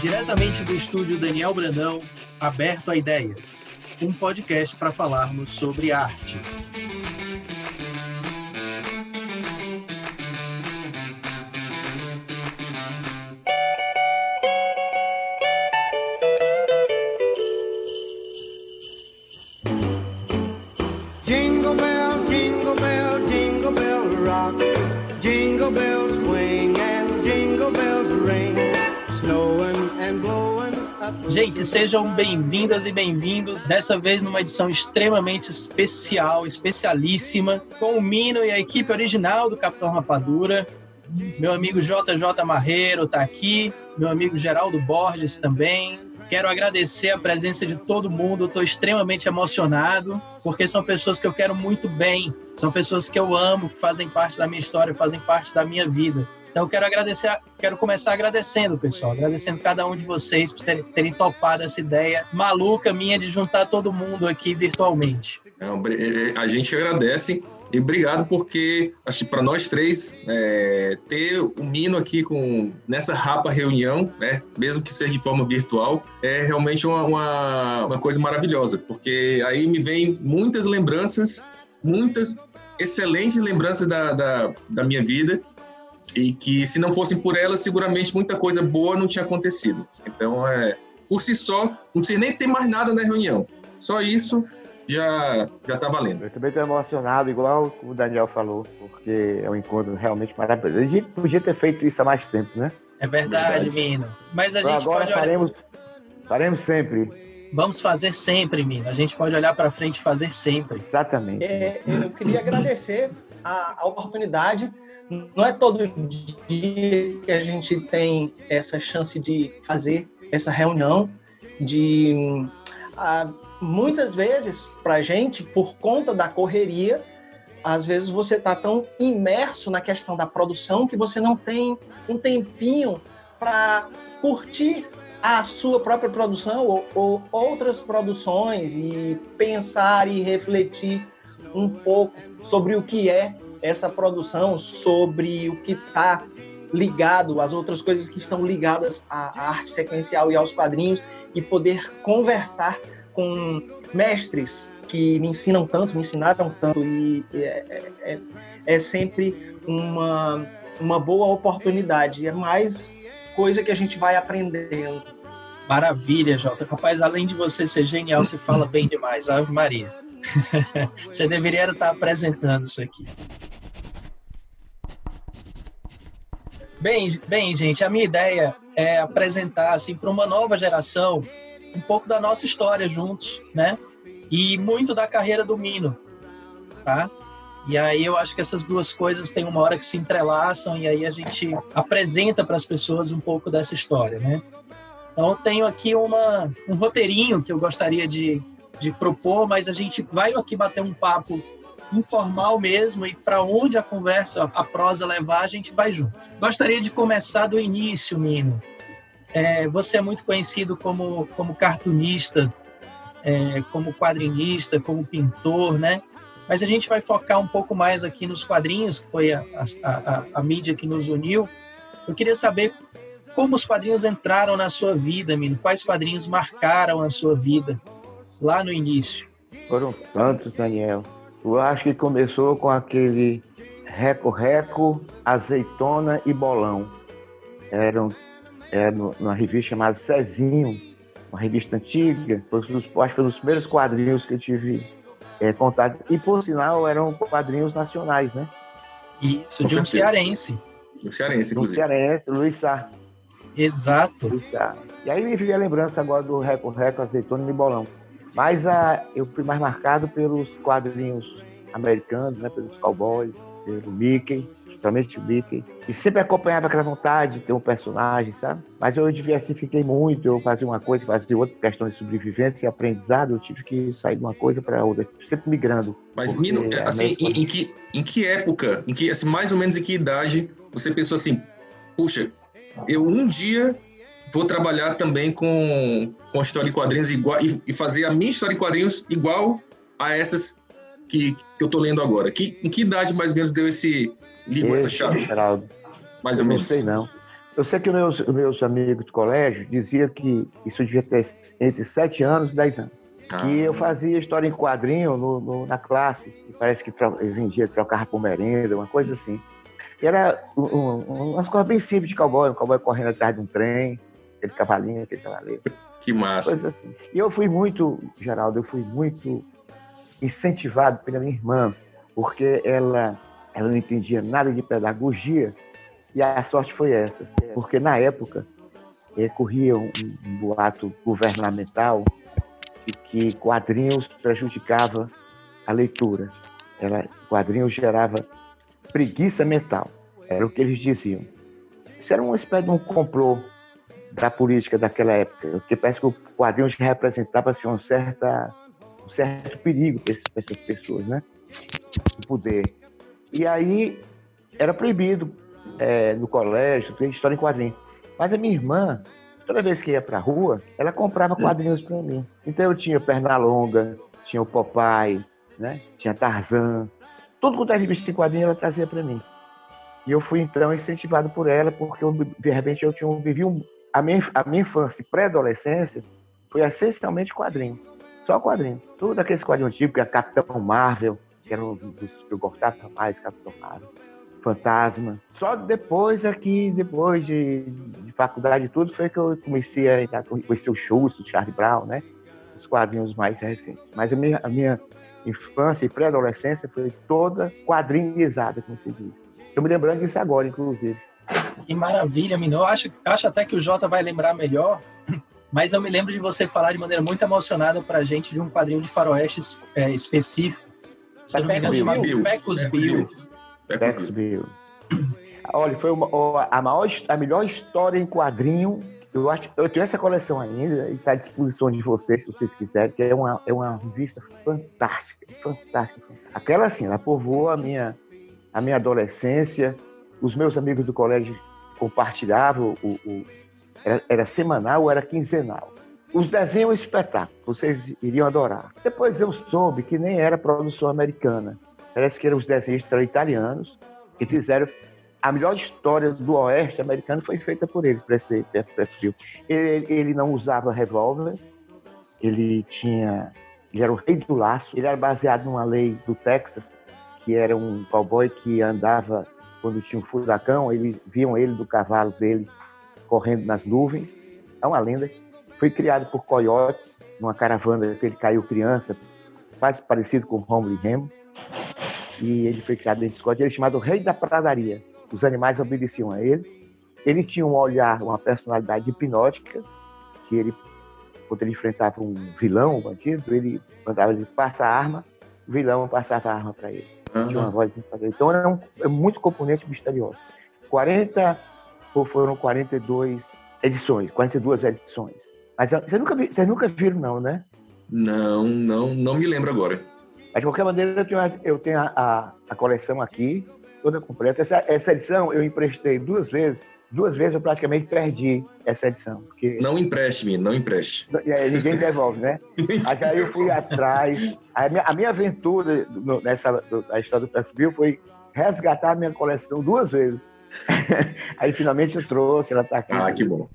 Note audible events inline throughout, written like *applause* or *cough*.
Diretamente do estúdio Daniel Brandão, Aberto a Ideias, um podcast para falarmos sobre arte. Gente, sejam bem-vindas e bem-vindos, dessa vez numa edição extremamente especial, especialíssima, com o Mino e a equipe original do Capitão Rapadura. Meu amigo JJ Marreiro está aqui, meu amigo Geraldo Borges também. Quero agradecer a presença de todo mundo, estou extremamente emocionado, porque são pessoas que eu quero muito bem, são pessoas que eu amo, que fazem parte da minha história, fazem parte da minha vida. Então eu quero agradecer, quero começar agradecendo, pessoal, agradecendo cada um de vocês por terem, terem topado essa ideia maluca minha de juntar todo mundo aqui virtualmente. A gente agradece e obrigado porque acho que para nós três é, ter o Mino aqui com nessa rapa reunião, né, mesmo que seja de forma virtual, é realmente uma, uma, uma coisa maravilhosa, porque aí me vem muitas lembranças, muitas excelentes lembranças da, da, da minha vida e que se não fossem por elas, seguramente muita coisa boa não tinha acontecido. Então, é, por si só, não precisa nem ter mais nada na reunião. Só isso já já tá valendo. Eu também estou emocionado, igual o Daniel falou, porque é um encontro realmente maravilhoso. A gente podia ter feito isso há mais tempo, né? É verdade, Verdade. Mino. Mas a Então gente agora pode olhar, faremos, faremos sempre. vamos fazer sempre, Mino. A gente pode olhar para frente e fazer sempre. Exatamente. É, eu queria agradecer a, a oportunidade. Não é todo dia que a gente tem essa chance de fazer essa reunião. De ah, muitas vezes para gente, por conta da correria, às vezes você está tão imerso na questão da produção que você não tem um tempinho para curtir a sua própria produção ou, ou outras produções e pensar e refletir um pouco sobre o que é essa produção, sobre o que está ligado, as outras coisas que estão ligadas à arte sequencial e aos quadrinhos, e poder conversar com mestres que me ensinam tanto, me ensinaram tanto, e é, é- é- é sempre uma, uma boa oportunidade. É mais coisa que a gente vai aprendendo. Maravilha, Jota. Rapaz, além de você ser genial, você fala bem demais. Ave Maria. *laughs* você deveria estar apresentando isso aqui. Bem, bem, gente, a minha ideia é apresentar assim para uma nova geração um pouco da nossa história juntos, né? E muito da carreira do Mino, tá? E aí eu acho que essas duas coisas têm uma hora que se entrelaçam e aí a gente apresenta para as pessoas um pouco dessa história, né? Então tenho aqui uma, um roteirinho que eu gostaria de, de propor, mas a gente vai aqui bater um papo informal mesmo e para onde a conversa, a prosa levar, a gente vai junto. Gostaria de começar do início, Mino. É, você é muito conhecido como, como cartunista, é, como quadrinista, como pintor, né? Mas a gente vai focar um pouco mais aqui nos quadrinhos, que foi a, a, a, a mídia que nos uniu. Eu queria saber como os quadrinhos entraram na sua vida, Mino? Quais quadrinhos marcaram a sua vida lá no início? Foram tantos, Daniel. Eu acho que começou com aquele Reco-Reco, Azeitona e Bolão. Eram, era numa revista chamada Cezinho, uma revista antiga. Foi um dos, acho que foi um dos primeiros quadrinhos que eu tive é, contato. E, por sinal, eram quadrinhos nacionais, né? Isso, Com de um cearense. O cearense, Do inclusive. Cearense, Luiz Sá. Exato. Luiz Sá. E aí me veio a lembrança agora do Reco-Reco, Azeitona e Bolão. Mas a, eu fui mais marcado pelos quadrinhos americanos, né? Pelos cowboys, pelo Mickey, principalmente o Mickey. E sempre acompanhava aquela vontade de ter um personagem, sabe? Mas eu diversifiquei muito, eu fazia uma coisa, fazia outra, questão de sobrevivência e aprendizado, eu tive que sair de uma coisa para outra, sempre migrando. Mas, Mino, a assim, em, em que, em que época, em que, assim, mais ou menos em que idade você pensou assim, puxa, eu um dia vou trabalhar também com, com história em quadrinhos igual, e, e fazer a minha história em quadrinhos igual a essas que, que eu tô lendo agora. Que, em que idade mais ou menos deu esse ligou essa chave? Geraldo, Mais ou não menos. sei não. Eu sei que os meus, meus amigos do colégio diziam que isso devia ter entre 7 anos e 10 anos. Ah, que eu fazia história em quadrinho no, no- na classe. que parece que tro- vendia, trocava por merenda, uma coisa assim. E era um, um, umas coisas bem simples de cowboy, um cowboy correndo atrás de um trem, aquele cavalinho, aquele cavaleiro, Que massa. assim. E eu fui muito, Geraldo, eu fui muito incentivado pela minha irmã, porque ela, ela não entendia nada de pedagogia, e a sorte foi essa, porque na época corria um, um boato governamental de que quadrinhos prejudicava a leitura. Era, quadrinhos gerava preguiça mental, era o que eles diziam. Isso era uma espécie de um complô da política daquela época, porque parece que o quadrinhos representava assim, uma certa, um certo perigo para essas pessoas, né? O poder. E aí era proibido é, no colégio ter história em quadrinhos. Mas a minha irmã, toda vez que ia para a rua, ela comprava quadrinhos para mim. Então eu tinha Pernalonga, tinha o Popeye, né? tinha Tarzan. Tudo quanto é revista em quadrinhos ela trazia para mim. E eu fui então incentivado por ela, porque eu, de repente eu tinha, vivi um, a, minha, a minha infância e pré-adolescência foi essencialmente quadrinho. Só quadrinho. Tudo aqueles quadrinhos antigos, que é Capitão Marvel, que era um dos que eu gostava mais, Capitão Marvel. Fantasma. Só depois aqui, depois de, de faculdade e tudo, foi que eu comecei a conhecer o Schultz, o Charlie Brown, né? Os quadrinhos mais recentes. Mas a minha, a minha infância e pré-adolescência foi toda quadrinhizada, como se diz. Estou me lembrando disso agora, inclusive. Que maravilha, Mino. Eu acho, acho até que o Jota vai lembrar melhor, *clears throat* mas eu me lembro de você falar de maneira muito emocionada pra gente de um quadrinho de faroeste é, específico. Se eu não me engano, Bill. Pecos Bill. Pecos Bill. Bill. Olha, foi uma- a, maior, a melhor história em quadrinho. Eu acho, eu tenho essa coleção ainda e está à disposição de vocês, se vocês quiserem, que é uma, é uma revista fantástica, fantástica. Aquela assim, ela povoou a minha, a minha adolescência. Os meus amigos do colégio compartilhavam o, o- era, era semanal ou era quinzenal. Os desenhos espetáculo, vocês iriam adorar. Depois eu soube que nem era produção americana. Parece que eram os desenhistas italianos que fizeram a melhor história do oeste americano foi feita por ele, para esse, pra esse filme. Ele, ele não usava revólver, ele tinha. Ele era o rei do laço, ele era baseado numa lei do Texas, que era um cowboy que andava quando tinha um furacão, eles viam ele do cavalo dele correndo nas nuvens. É uma lenda. Foi criado por coiotes, numa caravana que ele caiu criança, quase parecido com Romulo e Remo. E ele foi criado dentro de Scott. Ele é chamado Rei da Pradaria. Os animais obedeciam a ele. Ele tinha um olhar, uma personalidade hipnótica, que ele, quando ele enfrentava um vilão, um bandido, ele mandava ele passar a arma, o vilão passava a arma para ele. Tinha uma voz. Então era um, é muito componente misterioso. 40 ou foram 42 edições, 42 edições. Mas ah, vocês nunca, vocês nunca viram, não, né? Não, não, não me lembro agora. Mas de qualquer maneira, eu tenho, a, eu tenho a, a- a coleção aqui, toda completa. Essa, essa edição eu emprestei duas vezes. Duas vezes eu praticamente perdi essa edição. Porque Não empreste, menino, não empreste. e aí ninguém devolve, né? Mas aí eu fui *laughs* atrás. A minha, a minha aventura no- nessa do- da história do Pex Bill foi resgatar a minha coleção duas vezes. *laughs* aí finalmente eu trouxe, ela tá aqui. Ah, que bom.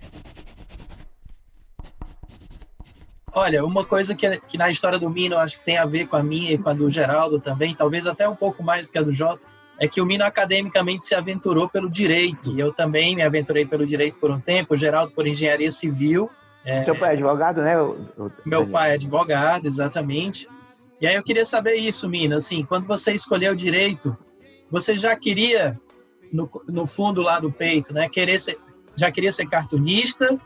Olha, uma coisa que, que na história do Mino acho que tem a ver com a minha e com a do Geraldo também, talvez até um pouco mais que a do Jota, é que o Mino academicamente se aventurou pelo direito. E eu também me aventurei pelo direito por um tempo, o Geraldo por engenharia civil. É, Seu pai é advogado, né? o- o- meu pai é advogado, exatamente. E aí eu queria saber isso, Mina, assim, quando você escolheu direito, você já queria, no, no fundo lá do peito, né, querer ser, já queria ser cartunista?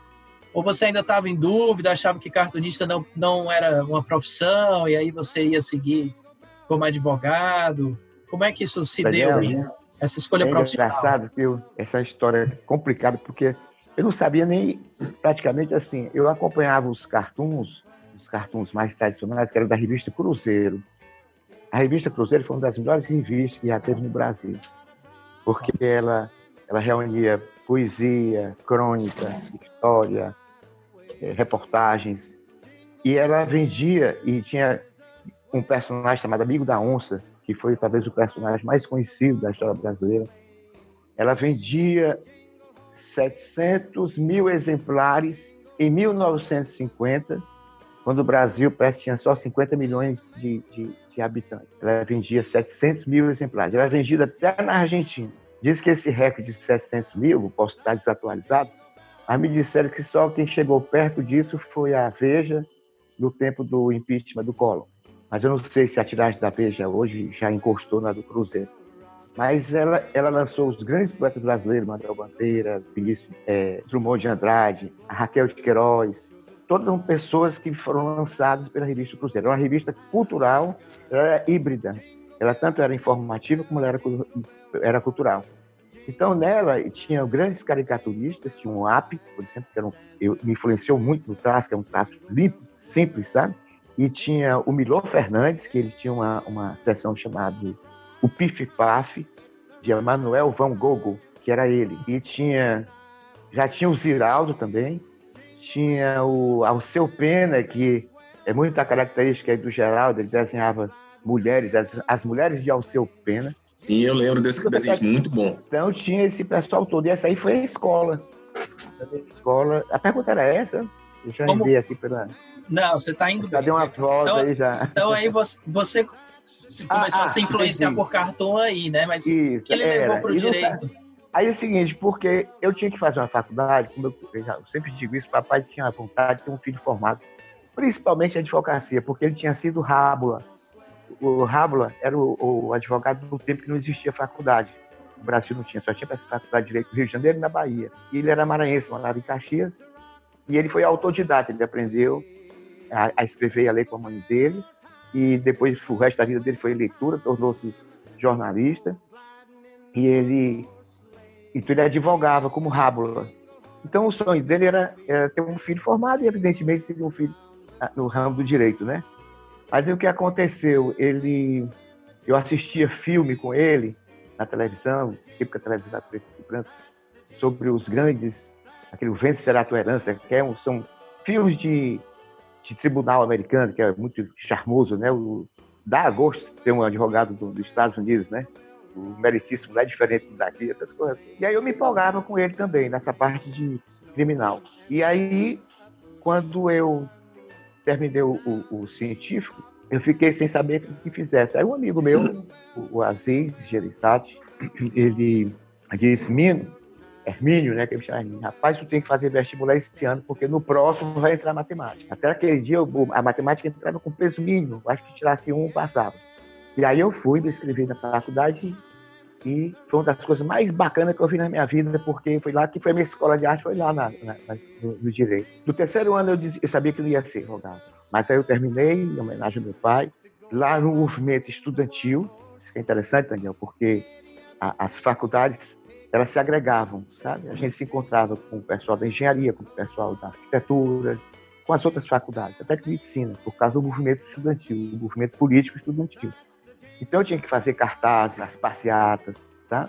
Ou você ainda estava em dúvida, achava que cartunista não, não era uma profissão, e aí você ia seguir como advogado? Como é que isso se Daniel, deu? Essa escolha É profissional? engraçado que eu, essa história é complicada, porque eu não sabia nem, praticamente assim, eu acompanhava os cartoons, os cartoons mais tradicionais, que eram da revista Cruzeiro. A revista Cruzeiro foi uma das melhores revistas que já teve no Brasil, porque ela, ela reunia poesia, crônicas, história, eh, reportagens, e ela vendia, e tinha um personagem chamado Amigo da Onça, que foi talvez o personagem mais conhecido da história brasileira. Ela vendia 700 mil exemplares em 1950, quando o Brasil parece tinha só 50 milhões de, de, de habitantes. Ela vendia 700 mil exemplares. Ela é vendida até na Argentina. Diz que esse recorde de 700 mil, posso estar desatualizado, mas me disseram que só quem chegou perto disso foi a Veja no tempo do impeachment do Collor. Mas eu não sei se a tiragem da Veja hoje já encostou na do Cruzeiro. Mas ela, ela lançou os grandes poetas brasileiros, Manuel Bandeira, Vinícius é, Drummond de Andrade, Raquel de Queiroz, todas são pessoas que foram lançadas pela revista Cruzeiro. Era uma revista cultural, ela era híbrida. Ela tanto era informativa como era, era cultural. Então, nela, tinha grandes caricaturistas, tinha um AP, por exemplo, que era um, eu, me influenciou muito no traço, que é um traço limpo, simples, sabe? E tinha o Milor Fernandes, que ele tinha uma, uma sessão chamada O Pif Paf, de Emanuel Van Gogh, que era ele. E tinha, já tinha o Ziraldo também, tinha o Alceu Pena, que é muita característica do Geraldo, ele desenhava mulheres, as, as mulheres de Alceu Pena. Sim, eu lembro desse desenho, muito bom. Então tinha esse pessoal todo, e essa aí foi a escola. A escola. A pergunta era essa? Deixa eu Como... aqui pela. Não, você está indo. Já deu uma voz então, aí já. Então aí você, você começou ah, a se influenciar ah, por cartão aí, né? Mas Isso, que ele era. levou para o direito? Aí é o seguinte, porque eu tinha que fazer uma faculdade, como eu, eu sempre digo isso, papai tinha vontade de ter um filho formado, principalmente a advocacia, porque ele tinha sido rábula o Rábula era o, o, advogado do tempo que não existia faculdade. O Brasil não tinha, só tinha essa faculdade de Direito no Rio de Janeiro e na Bahia. E ele era maranhense, morava em Caxias, e ele foi autodidata, ele aprendeu a, a escrever e a ler com a mãe dele, e depois o resto da vida dele foi leitura, tornou-se jornalista, e ele, então ele advogava como Rábula. Então o sonho dele era, era ter um filho formado, e evidentemente seria um filho ah, no ramo do direito, né? Mas o que aconteceu? Ele, eu assistia filme com ele na televisão, típica televisão da preto e branco, sobre os grandes, aquele Vento Será Tua Herança, que é um, são filmes de, de tribunal americano, que é muito charmoso, né? O, dá gosto de ter um advogado do, dos Estados Unidos, né? O meritíssimo não é diferente daqui, essas coisas. E aí eu me empolgava com ele também, nessa parte de criminal. E aí, quando eu terminei o, o, o, científico, eu fiquei sem saber o que fizesse. Aí um amigo meu, o, o Aziz Gerizati, ele disse, Mino, Hermínio, né, que ele chama Hermínio, rapaz, tu tem que fazer vestibular esse ano, porque no próximo vai entrar matemática. Até aquele dia, a matemática entrava com peso mínimo, acho que tirasse um, passava. E aí eu fui, me inscrevi na faculdade e foi uma das coisas mais bacanas que eu vi na minha vida, porque foi lá que foi a minha escola de arte, foi lá na, na, no, no, direito. No terceiro ano eu, eu sabia que não ia ser advogado, mas aí eu terminei, em homenagem ao meu pai, lá no movimento estudantil, isso é interessante, Daniel, porque a, as faculdades, elas se agregavam, sabe? A gente se encontrava com o pessoal da engenharia, com o pessoal da arquitetura, com as outras faculdades, até de medicina, por causa do movimento estudantil, do movimento político estudantil. Então eu tinha que fazer cartazes, as passeatas, tá?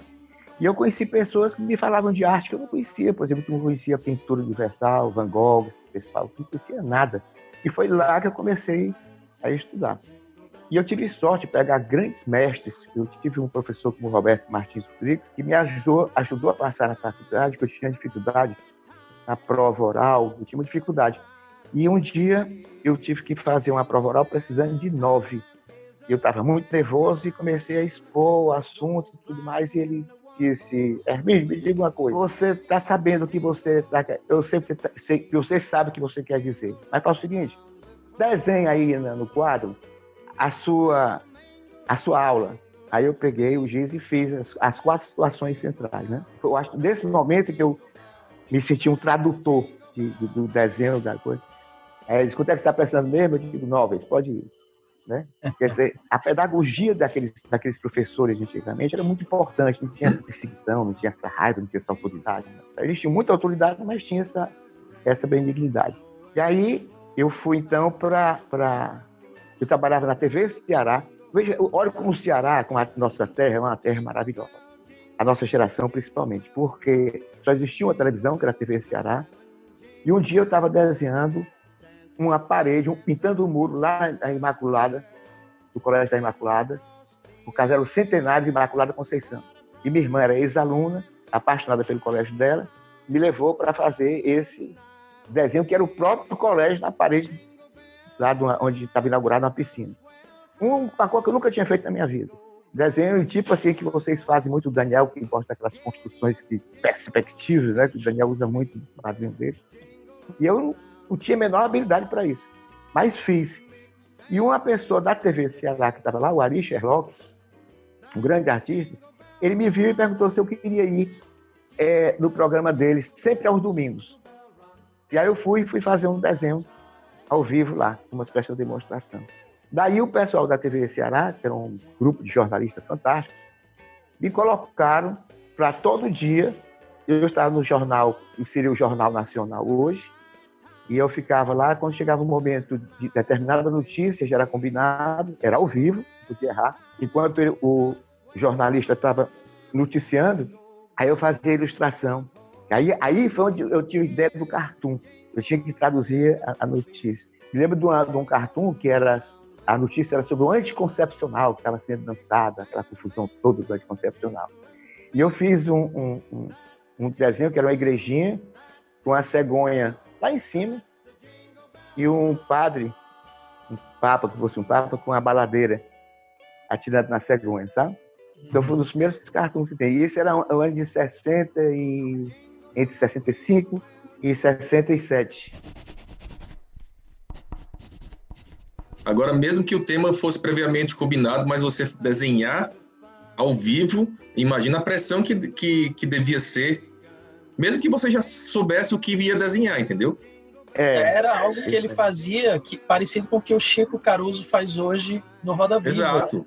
E eu conheci pessoas que me falavam de arte que eu não conhecia, por exemplo, que não conhecia pintura universal, Van Gogh, esse pessoal, não conhecia nada. E foi lá que eu comecei a estudar. E eu tive sorte de pegar grandes mestres. Eu tive um professor como Roberto Martins Rodrigues, que me ajudou, ajudou a passar na faculdade, que eu tinha dificuldade na prova oral, eu tinha uma dificuldade. E um dia eu tive que fazer uma prova oral precisando de nove eu estava muito nervoso e comecei a expor o assunto e tudo mais. E ele disse: Hermínio, me diga uma coisa. Você está sabendo o que você tá, Eu sei que você, tá, sei, você sabe o que você quer dizer. Mas faz o seguinte: desenha aí no quadro a sua, a sua aula. Aí eu peguei o giz e fiz as, as quatro situações centrais. Né? Eu acho nesse momento que eu me senti um tradutor de, de, do desenho da coisa. Aí ele disse: quanto é que você está pensando mesmo? Eu digo: nove, pode ir. Né? Quer dizer, a pedagogia daqueles, daqueles professores antigamente era muito importante, não tinha essa perseguição, não tinha essa raiva, não tinha essa autoridade. Né? Eles tinham muita autoridade, mas tinha essa, essa benignidade. E aí eu fui então para. Eu trabalhava na TV Ceará. Veja, olha como o Ceará, como a nossa terra, é uma terra maravilhosa. A nossa geração, principalmente, porque só existia uma televisão, que era a TV Ceará, e um dia eu estava desenhando uma parede, um, pintando o um muro lá na Imaculada, do Colégio da Imaculada, por causa era o centenário de Imaculada Conceição. E minha irmã era ex-aluna, apaixonada pelo colégio dela, me levou para fazer esse desenho, que era o próprio colégio na parede, lá onde estava inaugurada uma piscina. Um, coisa que eu nunca tinha feito na minha vida. Desenho tipo assim que vocês fazem muito, o Daniel, que gosta daquelas construções que, perspectivas, né, que o Daniel usa muito no quadrinho dele. E eu não, não tinha a menor habilidade para isso, mas fiz. E uma pessoa da TV Ceará que estava lá, o Ari Sherlock, um grande artista, ele me viu e perguntou se eu queria ir é, no programa dele, sempre aos domingos. E aí eu fui fui fazer um desenho ao vivo lá, uma espécie de demonstração. Daí o pessoal da TV Ceará, que era um grupo de jornalistas fantásticos, me colocaram para todo dia. Eu estava no jornal, seria o Jornal Nacional hoje, e eu ficava lá. Quando chegava o um momento de determinada notícia, já era combinado, era ao vivo, podia errar. Enquanto ele, o jornalista estava noticiando, aí eu fazia a ilustração. Aí, aí foi onde eu tive ideia do cartoon. Eu tinha que traduzir a, a notícia. Me lembro de, uma, de um cartoon que era a notícia era sobre o anticoncepcional que estava sendo lançada, aquela confusão toda do anticoncepcional. E eu fiz um, um, um, um desenho que era uma igrejinha com a cegonha lá em cima e um padre, um papa, que fosse um papa, com a baladeira atirando na cegonha, sabe? Então foi um dos primeiros cartões que tem. E esse era o ano de 60 e entre 65 e 67. Agora, mesmo que o tema fosse previamente combinado, mas você desenhar ao vivo, imagina a pressão que, que, que devia ser, mesmo que você já soubesse o que ia desenhar, entendeu? É, Era algo que ele fazia que parecido com o que o Chico Caruso faz hoje no Roda Viva. Exato.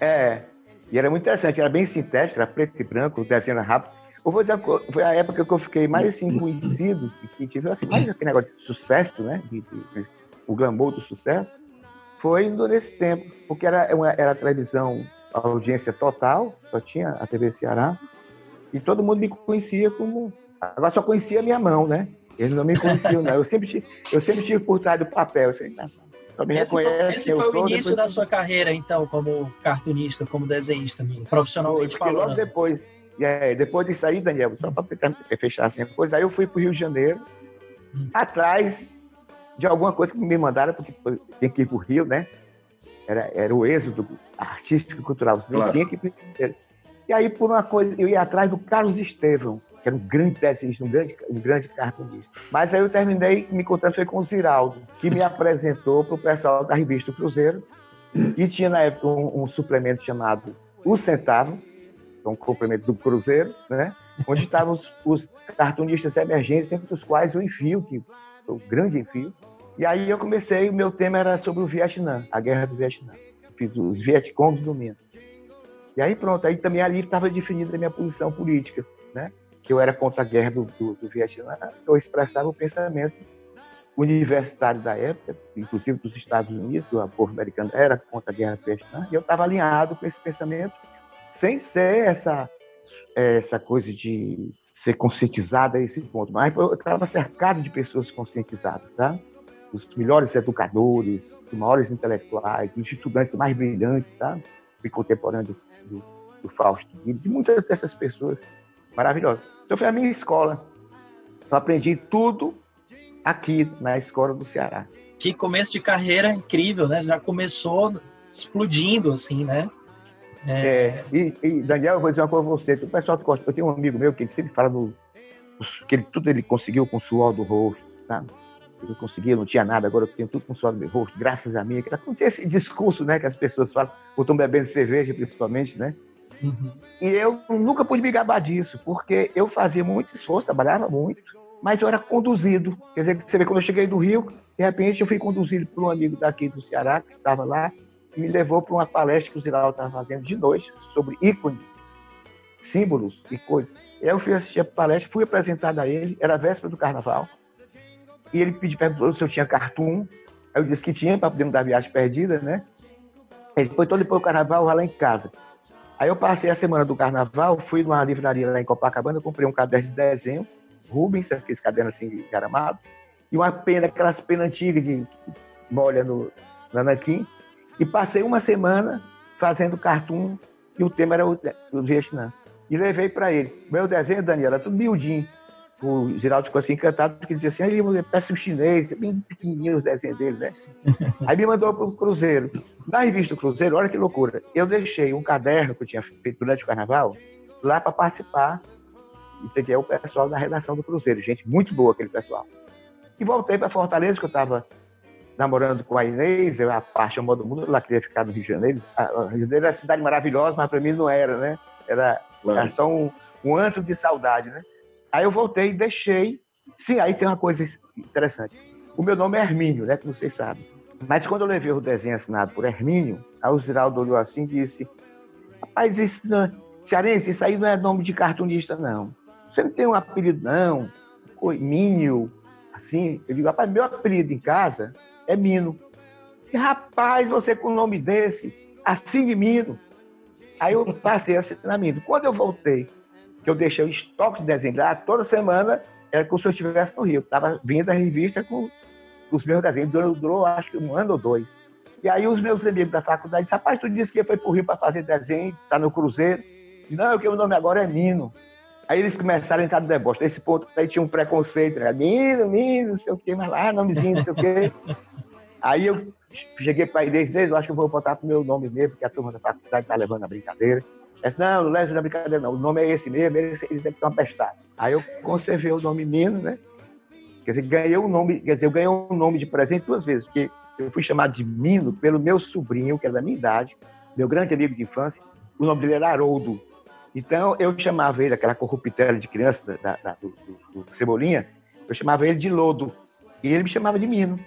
É, e era muito interessante, era bem sintético, era preto e branco, desenho rápido. Eu vou dizer, foi a época que eu fiquei mais assim, conhecido, que tive assim, mais aquele negócio de sucesso, né? De, de, de, o glamour do sucesso foi nesse tempo, porque era, uma, era televisão, a audiência total, só tinha a TV Ceará, e todo mundo me conhecia como. Agora só conhecia a minha mão, né? Eles não me conheciam, não. Eu sempre tive, eu sempre tive por trás do papel. Eu sempre, só me esse foi, esse foi o início da sua carreira, então, como cartunista, como desenhista, profissionalmente falando. Logo depois, é, depois disso aí, Daniel, só para fechar assim, depois aí eu fui para o Rio de Janeiro, hum. atrás de alguma coisa que me mandaram, porque tem que ir para o Rio, né? Era, era o êxodo artístico e cultural. Claro. Tinha que ir E aí, por uma coisa, eu ia atrás do Carlos Estevão, que era um grande desenhista, um grande, um grande cartunista. Mas aí eu terminei me encontrando foi com o Ziraldo, que me apresentou para o pessoal da revista Cruzeiro, que tinha na época um, um suplemento chamado O Centavo, é um complemento do Cruzeiro, né? onde estavam os, os cartunistas emergentes, entre os quais o Enfio, que o grande enfio. E aí eu comecei, o meu tema era sobre o Vietnã, a guerra do Vietnã. Fiz os Vietcongs do Minas. E aí pronto, aí também ali estava definida a minha posição política, né? Que eu era contra a guerra do, do, do Vietnã, eu expressava o pensamento universitário da época, inclusive dos Estados Unidos, do povo americano era contra a guerra do Vietnã, e eu estava alinhado com esse pensamento, sem ser essa essa coisa de ser conscientizada a esse ponto. Mas eu estava cercado de pessoas conscientizadas, tá? Os melhores educadores, os maiores intelectuais, os estudantes mais brilhantes, sabe? Do contemporâneo do, do Fausto, de muitas dessas pessoas maravilhosas. Então foi a minha escola. Eu aprendi tudo aqui na escola do Ceará. Que começo de carreira incrível, né? Já começou explodindo, assim, né? É, é e, e, Daniel, eu vou dizer uma coisa pra você. O pessoal que gosta, eu tenho um amigo meu que ele sempre fala do, que ele, tudo ele conseguiu com o suor do rosto, tá? Ele conseguiu, não tinha nada, agora eu tenho tudo com o suor do meu rosto, graças a mim. Não tem esse discurso, né, que as pessoas falam, ou estão bebendo cerveja, principalmente, né? Uhum. E eu nunca pude me gabar disso, porque eu fazia muito esforço, trabalhava muito, mas eu era conduzido. Quer dizer, você vê, quando eu cheguei do Rio, de repente eu fui conduzido por um amigo daqui do Ceará, que estava lá, me levou para uma palestra que o Ziraldo estava fazendo de noite sobre ícones, símbolos e coisas. Eu fui assistir a palestra, fui apresentado a ele, era a véspera do carnaval, e ele pediu, perguntou se eu tinha cartoon, aí eu disse que tinha, para poder me dar viagem perdida, né? Ele foi todo depois do carnaval, lá em casa. Aí eu passei a semana do carnaval, fui numa livraria lá em Copacabana, comprei um caderno de desenho, Rubens, aqueles cadernos assim, encaramado, e uma pena, aquelas penas antigas de molha no nanquim, e passei uma semana fazendo cartoon e o tema era o, o Vietnã. E levei para ele. Meu desenho, Daniel, era tudo miudinho. o Geraldo ficou assim encantado, porque dizia assim, aí parece um chinês, bem pequenininho os desenhos dele, né? *laughs* aí me mandou para o Cruzeiro. Na revista do Cruzeiro, olha que loucura, eu deixei um caderno que eu tinha feito durante o carnaval lá para participar e peguei o pessoal da redação do Cruzeiro, gente muito boa aquele pessoal. E voltei para Fortaleza, que eu estava namorando com a Inês, eu, a paixão do mundo, ela queria ficar no Rio de Janeiro. A, Rio de Janeiro é uma cidade maravilhosa, mas para mim não era, né? Era, claro. era só um, um antro de saudade, né? Aí eu voltei e deixei. Sim, aí tem uma coisa interessante. O meu nome é Hermínio, né? Como vocês sabem. Mas quando eu levei o desenho assinado por Hermínio, a o Ziraldo olhou assim e disse: Rapaz, isso não, é, cearense, isso aí não é nome de cartunista, não. Você não tem um apelido, não. Mínio, assim. Eu digo, rapaz, meu apelido em casa é Mino. E, rapaz, você com o nome desse, assim de Mino. Aí eu passei a assinar Mino. Quando eu voltei, que eu deixei o estoque de desenho lá, toda semana era como se eu estivesse no Rio. Estava vindo a revista com os meus desenhos. Durou, durou, acho que um ano ou dois. E aí os meus amigos da faculdade disseram, rapaz, tu disse que foi para o Rio para fazer desenho, está no Cruzeiro. Não, que o nome agora é Mino. Aí eles começaram a entrar no deboche. Nesse ponto aí tinha um preconceito, né? Mino, Mino, não sei o quê, mas lá, nomezinho, não sei o quê. *laughs* Aí eu cheguei para a Inês, eu acho que eu vou botar pro meu nome mesmo, porque a turma da faculdade está levando a brincadeira. Eu disse, não, não leva na brincadeira não, o nome é esse mesmo, eles, eles é que são apestados. Aí eu conservei o nome Mino, né? Quer dizer, ganhei o nome, quer dizer, eu ganhei um nome de presente duas vezes, porque eu fui chamado de Mino pelo meu sobrinho, que era da minha idade, meu grande amigo de infância, o nome dele era Haroldo. Então, eu chamava ele, aquela corruptela de criança da, da, do, do, do, Cebolinha, eu chamava ele de Lodo. E ele me chamava de Mino.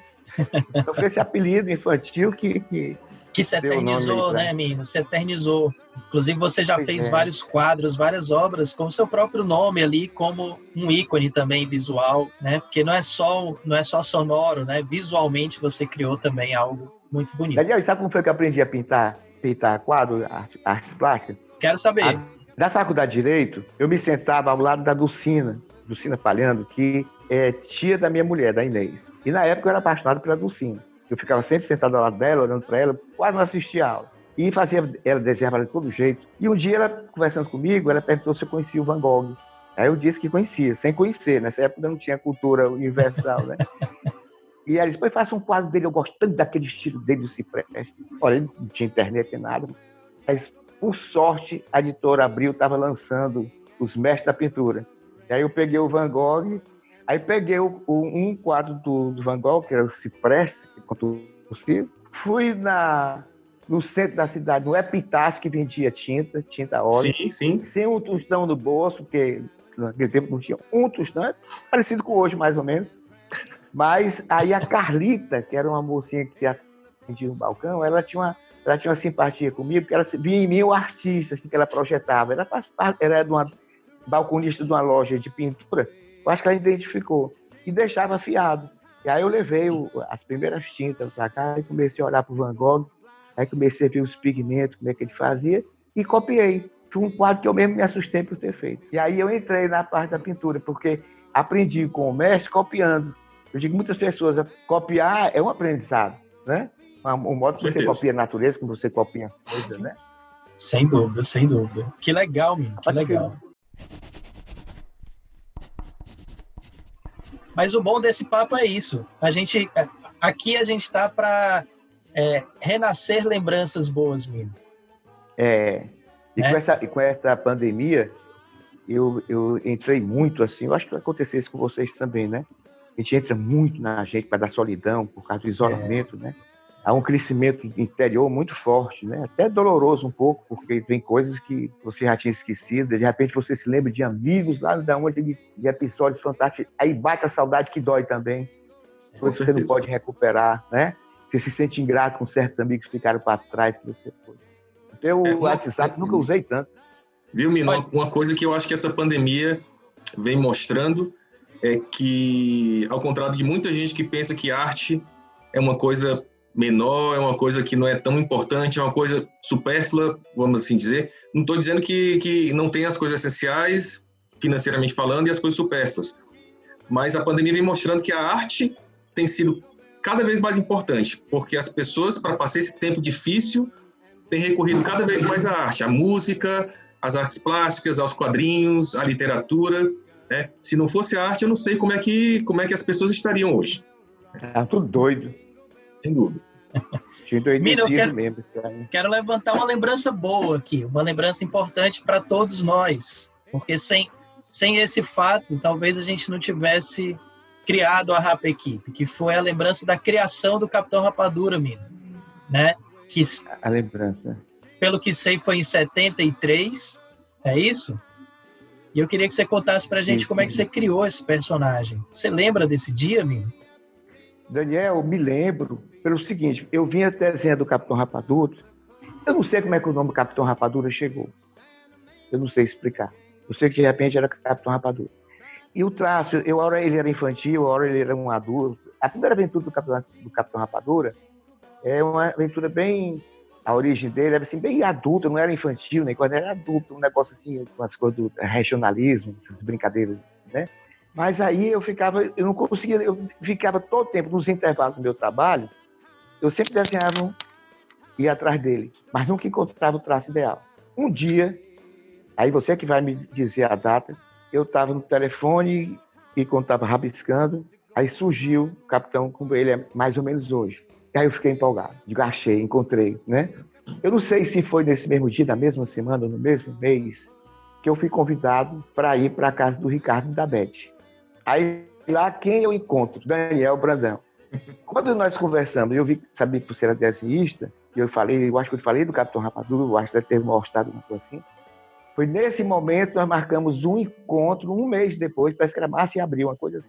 Então, foi esse apelido infantil que. Que, que se eternizou, né, Mino? Se eternizou. Inclusive, você já pois fez é. vários quadros, várias obras com o seu próprio nome ali, como um ícone também visual, né? Porque não é só, não é só sonoro, né? Visualmente, você criou também algo muito bonito. Daniel, sabe como foi que eu aprendi a pintar, pintar quadro, artes plásticas? Quero saber. A na faculdade de Direito, eu me sentava ao lado da Dulcina, Dulcina Palhando, que é tia da minha mulher, da Inês. E na época eu era apaixonado pela Dulcina. Eu ficava sempre sentado ao lado dela, olhando para ela, quase não assistia a aula. E fazia, ela desenhava de todo jeito. E um dia, ela conversando comigo, ela perguntou se eu conhecia o Van Gogh. Aí eu disse que conhecia, sem conhecer. Nessa época não tinha cultura universal, né? E ela disse, depois faça um quadro dele, eu gosto tanto daquele estilo dele do cipreste. Olha, não tinha internet nem nada. Mas por sorte, a editora Abril estava lançando Os Mestres da Pintura. E aí eu peguei o Van Gogh, aí peguei o, um quadro do, do, Van Gogh, que era o Cipreste, quanto possível. Fui na, no centro da cidade, no Epitácio, que vendia tinta, tinta óleo. Sim, sim. Sem um tostão no bolso, porque naquele tempo não tinha um tostão, é parecido com hoje, mais ou menos. Mas aí a Carlita, que era uma mocinha que atendia no balcão, ela tinha uma ela tinha uma simpatia comigo, porque ela via em mim o artista assim, que ela projetava. Ela, era de uma balconista de uma loja de pintura, eu acho que ela identificou. E deixava afiado. E aí eu levei o, as primeiras tintas para cá e comecei a olhar para o Van Gogh, aí comecei a ver os pigmentos, como é que ele fazia, e copiei. Foi um quadro que eu mesmo me assustei por ter feito. E aí eu entrei na parte da pintura, porque aprendi com o mestre copiando. Eu digo muitas pessoas, copiar é um aprendizado, né? O modo que você copia a natureza, como você copia coisa, né? Sem dúvida, sem dúvida. Que legal, menino, que legal. Mas o bom desse papo é isso. A gente, aqui a gente está para é, renascer lembranças boas, menino. É. E, é. Com, essa, e com essa pandemia, eu, eu entrei muito assim. Eu acho que vai acontecer isso com vocês também, né? A gente entra muito na gente para dar solidão por causa do isolamento, é. né? Há um crescimento interior muito forte, né? Até doloroso um pouco, porque tem coisas que você já tinha esquecido, de repente você se lembra de amigos lá da onde de episódios fantásticos, aí bate a saudade que dói também. Com você certeza. não pode recuperar, né? Você se sente ingrato com certos amigos que ficaram para trás que você foi. Então, é, o WhatsApp nunca usei tanto. Viu, Mino? Uma coisa que eu acho que essa pandemia vem mostrando é que, ao contrário de muita gente que pensa que arte é uma coisa menor, é uma coisa que não é tão importante, é uma coisa supérflua, vamos assim dizer. Não estou dizendo que, que não tem as coisas essenciais, financeiramente falando, e as coisas supérfluas. Mas a pandemia vem mostrando que a arte tem sido cada vez mais importante, porque as pessoas, para passar esse tempo difícil, têm recorrido cada vez mais à arte, à música, às artes plásticas, aos quadrinhos, à literatura. Né? Se não fosse a arte, eu não sei como é que, como é que as pessoas estariam hoje. Tá tudo doido. Sem dúvida. *laughs* Tinha eu quero- mesmo. Quero levantar uma lembrança boa aqui, uma lembrança importante para todos nós, porque sem, sem esse fato, talvez a gente não tivesse criado a Rapa Equipe, que foi a lembrança da criação do Capitão Rapadura, Mino, né? Que, A lembrança. pelo que sei, foi em 73, é isso? E eu queria que você contasse pra gente Isso. como é que você criou esse personagem. Você lembra desse dia, Mino? Daniel, me lembro pelo seguinte, eu vinha desenhando do Capitão Rapadura, eu não sei como é que o nome do Capitão Rapadura chegou. Eu não sei explicar. Eu sei que de repente era Capitão Rapadura. E o traço, eu, a hora ele era infantil, a hora ele era um adulto. A primeira aventura do Capitão, do Capitão Rapadura é uma aventura bem. A origem dele era assim, bem adulta, não era infantil, nem quando era adulto, um negócio assim, com as coisas do regionalismo, essas brincadeiras, né? Mas aí eu ficava, eu não conseguia, eu ficava todo tempo nos intervalos do meu trabalho, eu sempre desenhava um, ia atrás dele, mas nunca encontrava o traço ideal. Um dia, aí você que vai me dizer a data, eu estava no telefone e quando estava rabiscando, aí surgiu o capitão como ele é mais ou menos hoje. E aí eu fiquei empolgado, digo, achei, encontrei, né? Eu não sei se foi nesse mesmo dia, na mesma semana, no mesmo mês, que eu fui convidado para ir para a casa do Ricardo da Beth. Aí lá quem eu encontro? Daniel Brandão. Quando nós conversamos, eu vi, sabia que você era desenhista, e eu falei, eu acho que eu falei do Capitão Rapadura, eu acho que deve ter mostrado uma coisa assim. Foi nesse momento nós marcamos um encontro, um mês depois, parece que era março e abril, uma coisa assim.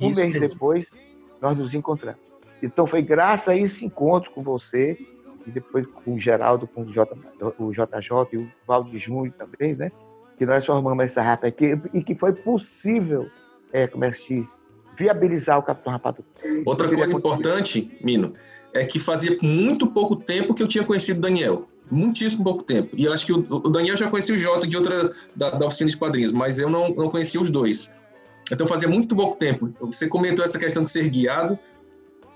Um Isso mês mesmo. depois, nós nos encontramos. Então foi graças a esse encontro com você, e depois com o Geraldo, com o, J, o JJ e o Valdir Júnior também, né? Que nós formamos essa rapa aqui e que foi possível, é, como é que diz, viabilizar o Capitão Rapadura. Outra coisa importante, Mino, é que fazia muito pouco tempo que eu tinha conhecido o Daniel. Muitíssimo pouco tempo. E eu acho que o, o Daniel já conhecia o Jota de outra, da, da oficina de quadrinhos, mas eu não, não conhecia os dois. Então fazia muito pouco tempo. Você comentou essa questão de ser guiado.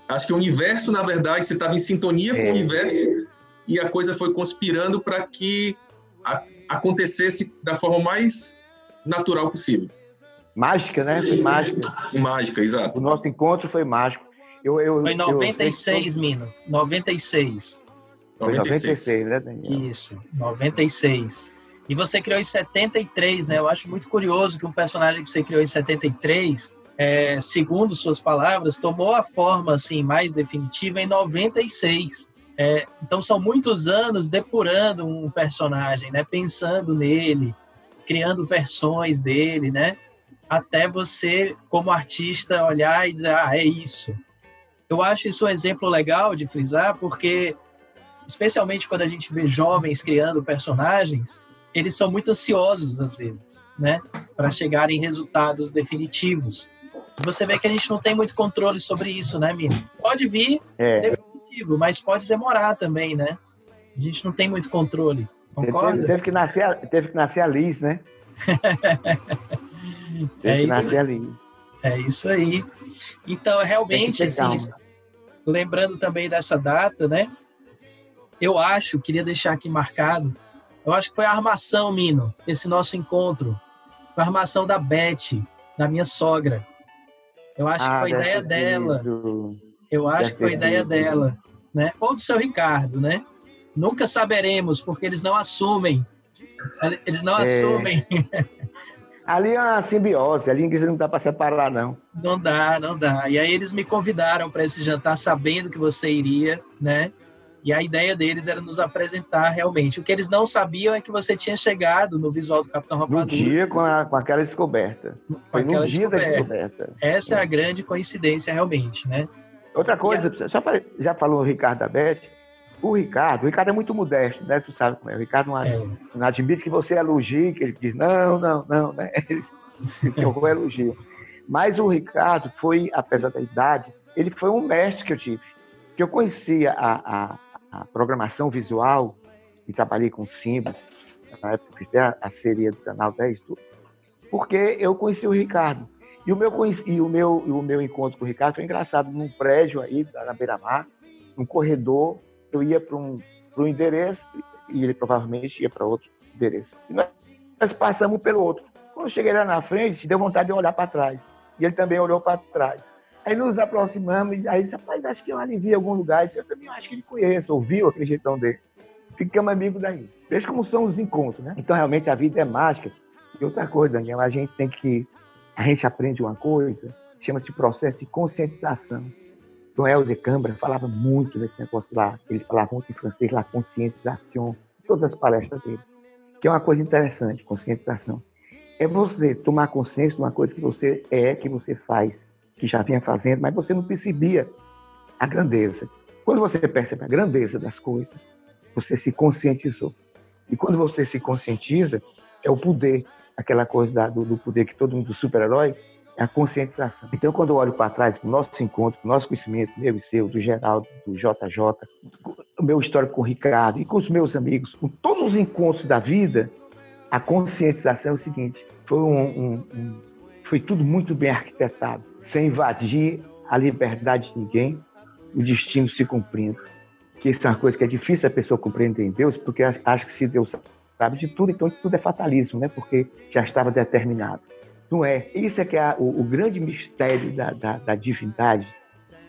Acho que o universo, na verdade, você estava em sintonia com o É. universo e a coisa foi conspirando para que a- acontecesse da forma mais natural possível. Mágica, né? Foi mágica. Mágica, exato. O nosso encontro foi mágico. Eu, eu, Foi em eu- 96, Mino. 96. Foi 96. 96, né, Daniel? Isso, 96. E você criou em 73, né? Eu acho muito curioso que um personagem que você criou em 73, é, segundo suas palavras, tomou a forma assim mais definitiva em 96. É, então são muitos anos depurando um personagem, né? Pensando nele, criando versões dele, né? Até você, como artista, olhar e dizer, ah, é isso. Eu acho isso um exemplo legal de frisar, porque especialmente quando a gente vê jovens criando personagens, eles são muito ansiosos às vezes, né, para chegar em resultados definitivos. Você vê que a gente não tem muito controle sobre isso, né, Mino? Pode vir É, definitivo, mas pode demorar também, né? A gente não tem muito controle. teve, Concorda? teve que nascer, teve que nascer a Liz, né? *laughs* É que isso, é isso aí. Então, Tem realmente, que assim, lembrando também dessa data, né? Eu acho, queria deixar aqui marcado, eu acho que foi a armação, Mino, esse nosso encontro. Foi a armação da Beth, da minha sogra. Eu acho que Ah, foi deve ideia dela. Eu acho deve que foi ideia dela, né? Ou do seu Ricardo, né? Nunca saberemos, porque eles não assumem. Eles não É. assumem. *laughs* Ali é uma simbiose, ali não dá para separar, não. Não dá, não dá. E aí eles me convidaram para esse jantar sabendo que você iria, né? E a ideia deles era nos apresentar realmente. O que eles não sabiam é que você tinha chegado no visual do Capitão No Rapadura dia com, a- com aquela descoberta. com Foi no aquela dia da descoberta. descoberta. Essa é a grande coincidência realmente, né? Outra coisa, só pra, já falou o Ricardo da Beth, o Ricardo, o Ricardo é muito modesto, né? Tu sabe como é. O Ricardo não, É, não admite que você elogie, que ele diz, não, não, não, né? *laughs* Que eu vou elogio. Mas o Ricardo foi, apesar da idade, ele foi um mestre que eu tive. Que eu conhecia a, a, a programação visual e trabalhei com Simba, na época que fiz a, a série do Canal 10, tudo, porque eu conheci o Ricardo. E o meu, e o meu, e o meu encontro com o Ricardo foi engraçado, num prédio aí, na beira-mar, num corredor, eu ia para um, um endereço e ele provavelmente ia para outro endereço. E nós, nós passamos pelo outro. Quando eu cheguei lá na frente, deu vontade de olhar para trás. E ele também olhou para trás. Aí nos aproximamos, e aí disse, rapaz, acho que eu ali vi algum lugar. Eu também acho que ele conhece, ouviu aquele jeitão dele. Ficamos amigos daí. Veja como são os encontros, né? Então, realmente, a vida é mágica. E outra coisa, Daniel, a gente tem que... A gente aprende uma coisa, chama-se processo de conscientização. Então, Helder Câmara falava muito desse negócio lá. Ele falava muito em francês, lá, conscientização. Todas as palestras dele. Que é uma coisa interessante, conscientização. É você tomar consciência de uma coisa que você é, que você faz, que já vinha fazendo, mas você não percebia a grandeza. Quando você percebe a grandeza das coisas, você se conscientizou. E quando você se conscientiza, é o poder, aquela coisa da, do, do, poder que todo mundo, do super-herói, a conscientização. Então, quando eu olho para trás, para o nosso encontro, para o nosso conhecimento, meu e seu, do Geraldo, do JJ, o meu histórico com o Ricardo e com os meus amigos, com todos os encontros da vida, a conscientização é o seguinte: foi, um, um, um, foi tudo muito bem arquitetado, sem invadir a liberdade de ninguém, o destino se cumprindo que isso é uma coisa que é difícil a pessoa compreender em Deus, porque acha que se Deus sabe de tudo, então tudo é fatalismo, né? Porque já estava determinado. Não é. Isso é que é o, o, grande mistério da, da, da, divindade,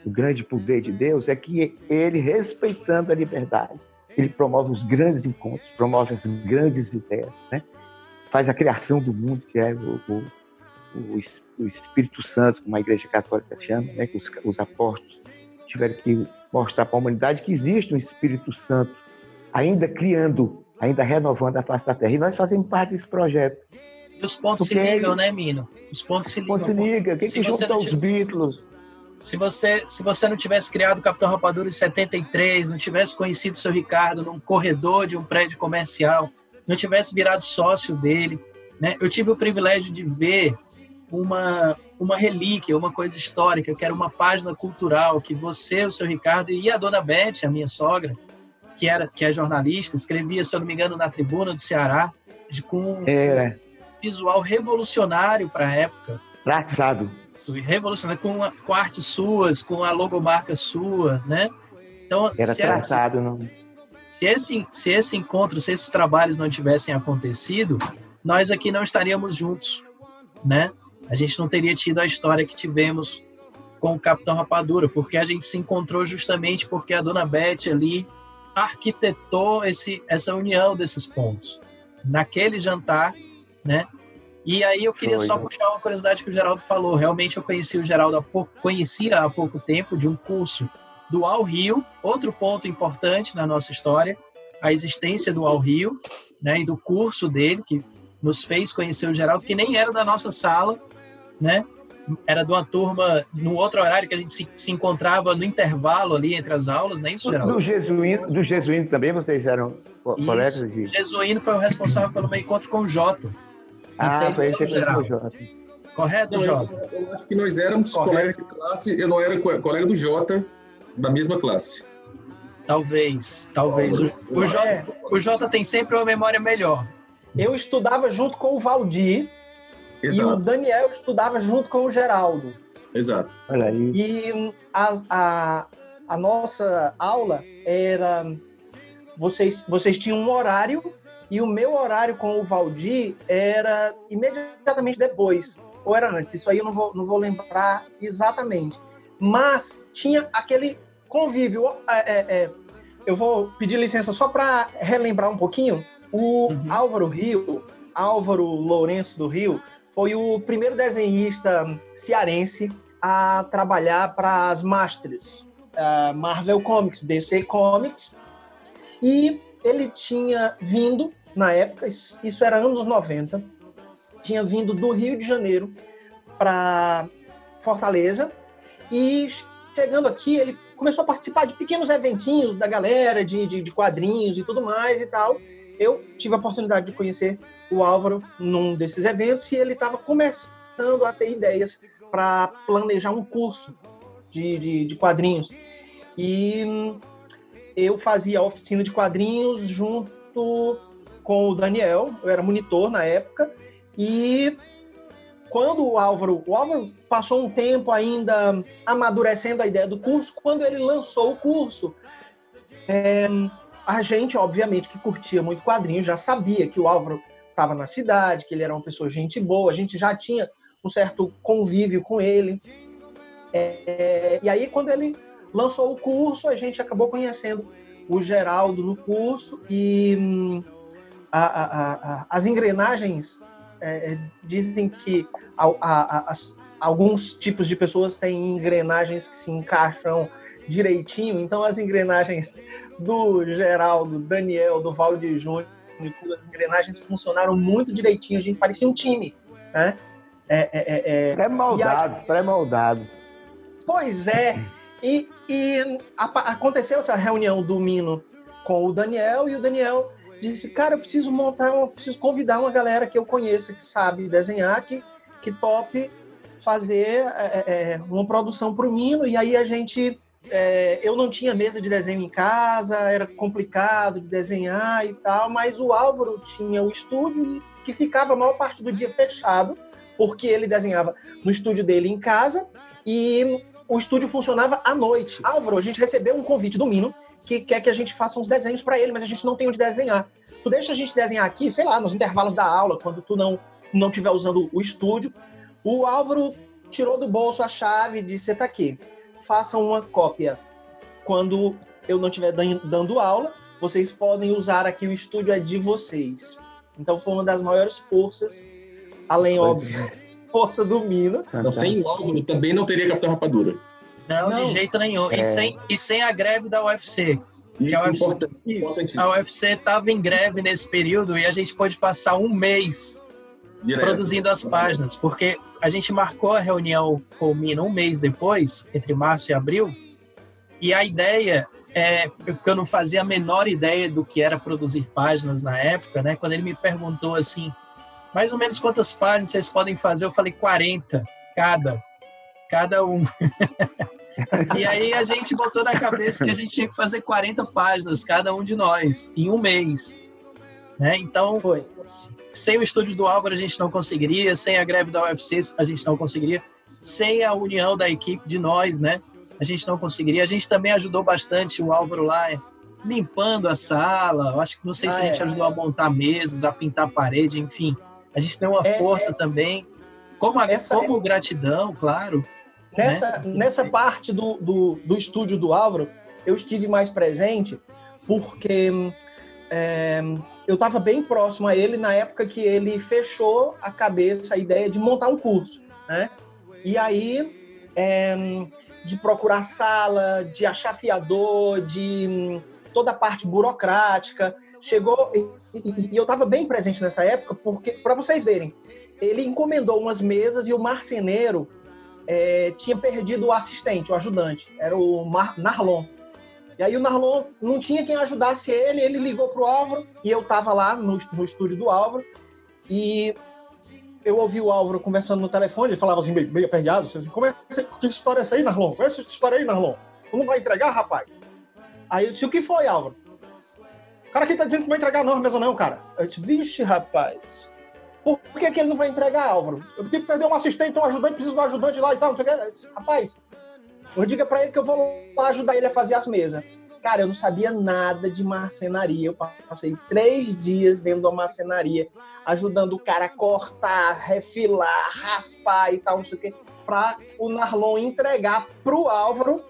o grande poder de Deus, é que ele, respeitando a liberdade, ele promove os grandes encontros, promove as grandes ideias, né? Faz a criação do mundo, que é o, o, o Espírito Santo, como a Igreja Católica chama, né? Que os, os apóstolos tiveram que mostrar para a humanidade que existe um Espírito Santo ainda criando, ainda renovando a face da Terra. E nós fazemos parte desse projeto. E os pontos se ligam, né, Mino? Os pontos se ligam. Os pontos se ligam. Quem que junta os Beatles? Se você, se você não tivesse criado o Capitão Rapadura em 73, não tivesse conhecido o seu Ricardo num corredor de um prédio comercial, não tivesse virado sócio dele, né? Eu tive o privilégio de ver uma, uma relíquia, uma coisa histórica, que era uma página cultural que você, o seu Ricardo e a dona Beth, a minha sogra, que era que é jornalista, escrevia, se eu não me engano, na Tribuna do Ceará, de, com era. Visual revolucionário para a época. Traçado. Revolucionário, com, a, com artes suas, com a logomarca sua, né? Então, era traçado, não? Se esse, se esse encontro, se esses trabalhos não tivessem acontecido, nós aqui não estaríamos juntos, né? a gente não teria tido a história que tivemos com o Capitão Rapadura, porque a gente se encontrou justamente porque a dona Beth ali arquitetou esse, essa união desses pontos. Naquele jantar, né? E aí eu queria só né? puxar uma curiosidade que o Geraldo falou. Realmente eu conheci o Geraldo há pouco, conhecia há pouco tempo de um curso do Al Rio, outro ponto importante na nossa história, a existência do Al Rio, né, e do curso dele que nos fez conhecer o Geraldo, que nem era da nossa sala, né? Era de uma turma no outro horário que a gente se, se encontrava no intervalo ali entre as aulas, não é isso, Geraldo? Do Jesuíno, do Jesuíno também vocês eram colegas de... O Jesuíno foi o responsável pelo meu encontro com o Jota. Ah, foi esse o Jota. Correto, Jota? Eu, eu acho que nós éramos Correto. colegas de classe, eu não era colega do Jota, da mesma classe. Talvez, talvez. O, o, Jota, o Jota tem sempre uma memória melhor. Eu estudava junto com o Valdir, Exato. E o Daniel estudava junto com o Geraldo. Exato. Olha aí. E a, a, a nossa aula era. Vocês, vocês tinham um horário e o meu horário com o Valdir era imediatamente depois, ou era antes, isso aí eu não vou, não vou lembrar exatamente. Mas tinha aquele convívio. É, é, é eu vou pedir licença só para relembrar um pouquinho. O uhum. Álvaro Rio, Álvaro Lourenço do Rio, foi o primeiro desenhista cearense a trabalhar para as Masters, Marvel Comics, DC Comics, e ele tinha vindo, na época, isso era anos 90, tinha vindo do Rio de Janeiro para Fortaleza, e chegando aqui, ele começou a participar de pequenos eventinhos da galera, de, de, de quadrinhos e tudo mais e tal, eu tive a oportunidade de conhecer o Álvaro num desses eventos e ele estava começando a ter ideias para planejar um curso de, de, de, quadrinhos. E eu fazia a oficina de quadrinhos junto com o Daniel, eu era monitor na época, e quando o Álvaro, o Álvaro passou um tempo ainda amadurecendo a ideia do curso, quando ele lançou o curso, é, a gente, obviamente, que curtia muito quadrinhos, já sabia que o Álvaro estava na cidade, que ele era uma pessoa gente boa, a gente já tinha um certo convívio com ele. É, e aí, quando ele lançou o curso, a gente acabou conhecendo o Geraldo no curso e hum, a, a, a, as engrenagens é, dizem que as, alguns tipos de pessoas têm engrenagens que se encaixam direitinho, então as engrenagens do Geraldo, Daniel, do Valdir Júnior, as engrenagens funcionaram muito direitinho, a gente parecia um time, né? É, é, é, pré-moldados, é. pré-moldados. Pois é, e, e a, aconteceu essa reunião do Mino com o Daniel, e o Daniel disse, cara, eu preciso montar, eu preciso convidar uma galera que eu conheça, que sabe desenhar, que, que top fazer é, é, uma produção para o Mino, e aí a gente é, eu não tinha mesa de desenho em casa, era complicado de desenhar e tal, mas o Álvaro tinha o estúdio que ficava a maior parte do dia fechado, porque ele desenhava no estúdio dele em casa e o estúdio funcionava à noite. Álvaro, a gente recebeu um convite do Mino que quer que a gente faça uns desenhos para ele, mas a gente não tem onde desenhar. Tu deixa a gente desenhar aqui, sei lá, nos intervalos da aula, quando tu não não estiver usando o estúdio. O Álvaro tirou do bolso a chave e disse: tá aqui façam uma cópia. Quando eu não estiver dando aula, vocês podem usar aqui o estúdio é de vocês. Então foi uma das maiores forças, além, óbvio, força do Mina. Então, sem o Álvaro também não teria Capitão Rapadura. Não, não. de jeito nenhum. É... E, sem, e sem a greve da UFC. Que a UFC, a UFC estava em greve nesse período e a gente pôde passar um mês Direto. produzindo as páginas, porque a gente marcou a reunião com o Mina um mês depois, entre março e abril, e a ideia é, porque eu não fazia a menor ideia do que era produzir páginas na época, né? Quando ele me perguntou assim, mais ou menos quantas páginas vocês podem fazer, eu falei 40 cada, cada um. e aí a gente botou na cabeça que a gente tinha que fazer 40 páginas, cada um de nós, em um mês. Né? Então, Foi. sem o estúdio do Álvaro a gente não conseguiria, sem a greve da UFC a gente não conseguiria, sem a união da equipe de nós, né? A gente não conseguiria. A gente também ajudou bastante o Álvaro lá limpando a sala. Eu acho que não sei se ah, a gente é. ajudou a montar mesas, a pintar a parede, enfim. A gente tem uma é, força é. também. Como, a, como gratidão, claro. Nessa, né? nessa parte do, do, do estúdio do Álvaro, eu estive mais presente porque é, eu estava bem próximo a ele na época que ele fechou a cabeça, a ideia de montar um curso, né? E aí, é, de procurar sala, de achar fiador, de toda a parte burocrática, chegou e, e, e eu estava bem presente nessa época porque, para vocês verem, ele encomendou umas mesas e o marceneiro é, tinha perdido o assistente, o ajudante, era o Mar Narlon. E aí o Narlon não tinha quem ajudasse ele, ele ligou pro Álvaro, e eu tava lá no, no estúdio do Álvaro, e eu ouvi o Álvaro conversando no telefone, ele falava assim, meio, meio aperreado, assim, como é que história é essa aí, Narlon? Qual é essa história aí, Narlon? Tu não vai entregar, rapaz? Aí eu disse, o que foi, Álvaro? O cara aqui tá dizendo que não vai entregar não, mesmo não, cara. Eu disse, vixe, rapaz. Por que, que ele não vai entregar, Álvaro? Eu tenho que perder um assistente, um ajudante, preciso de um ajudante lá e tal, não sei o que. Rapaz, eu diga para ele que eu vou lá ajudar ele a fazer as mesas. Cara, eu não sabia nada de marcenaria. Eu passei três dias dentro da marcenaria, ajudando o cara a cortar, refilar, raspar e tal, não sei o quê, para o Narlon entregar pro Álvaro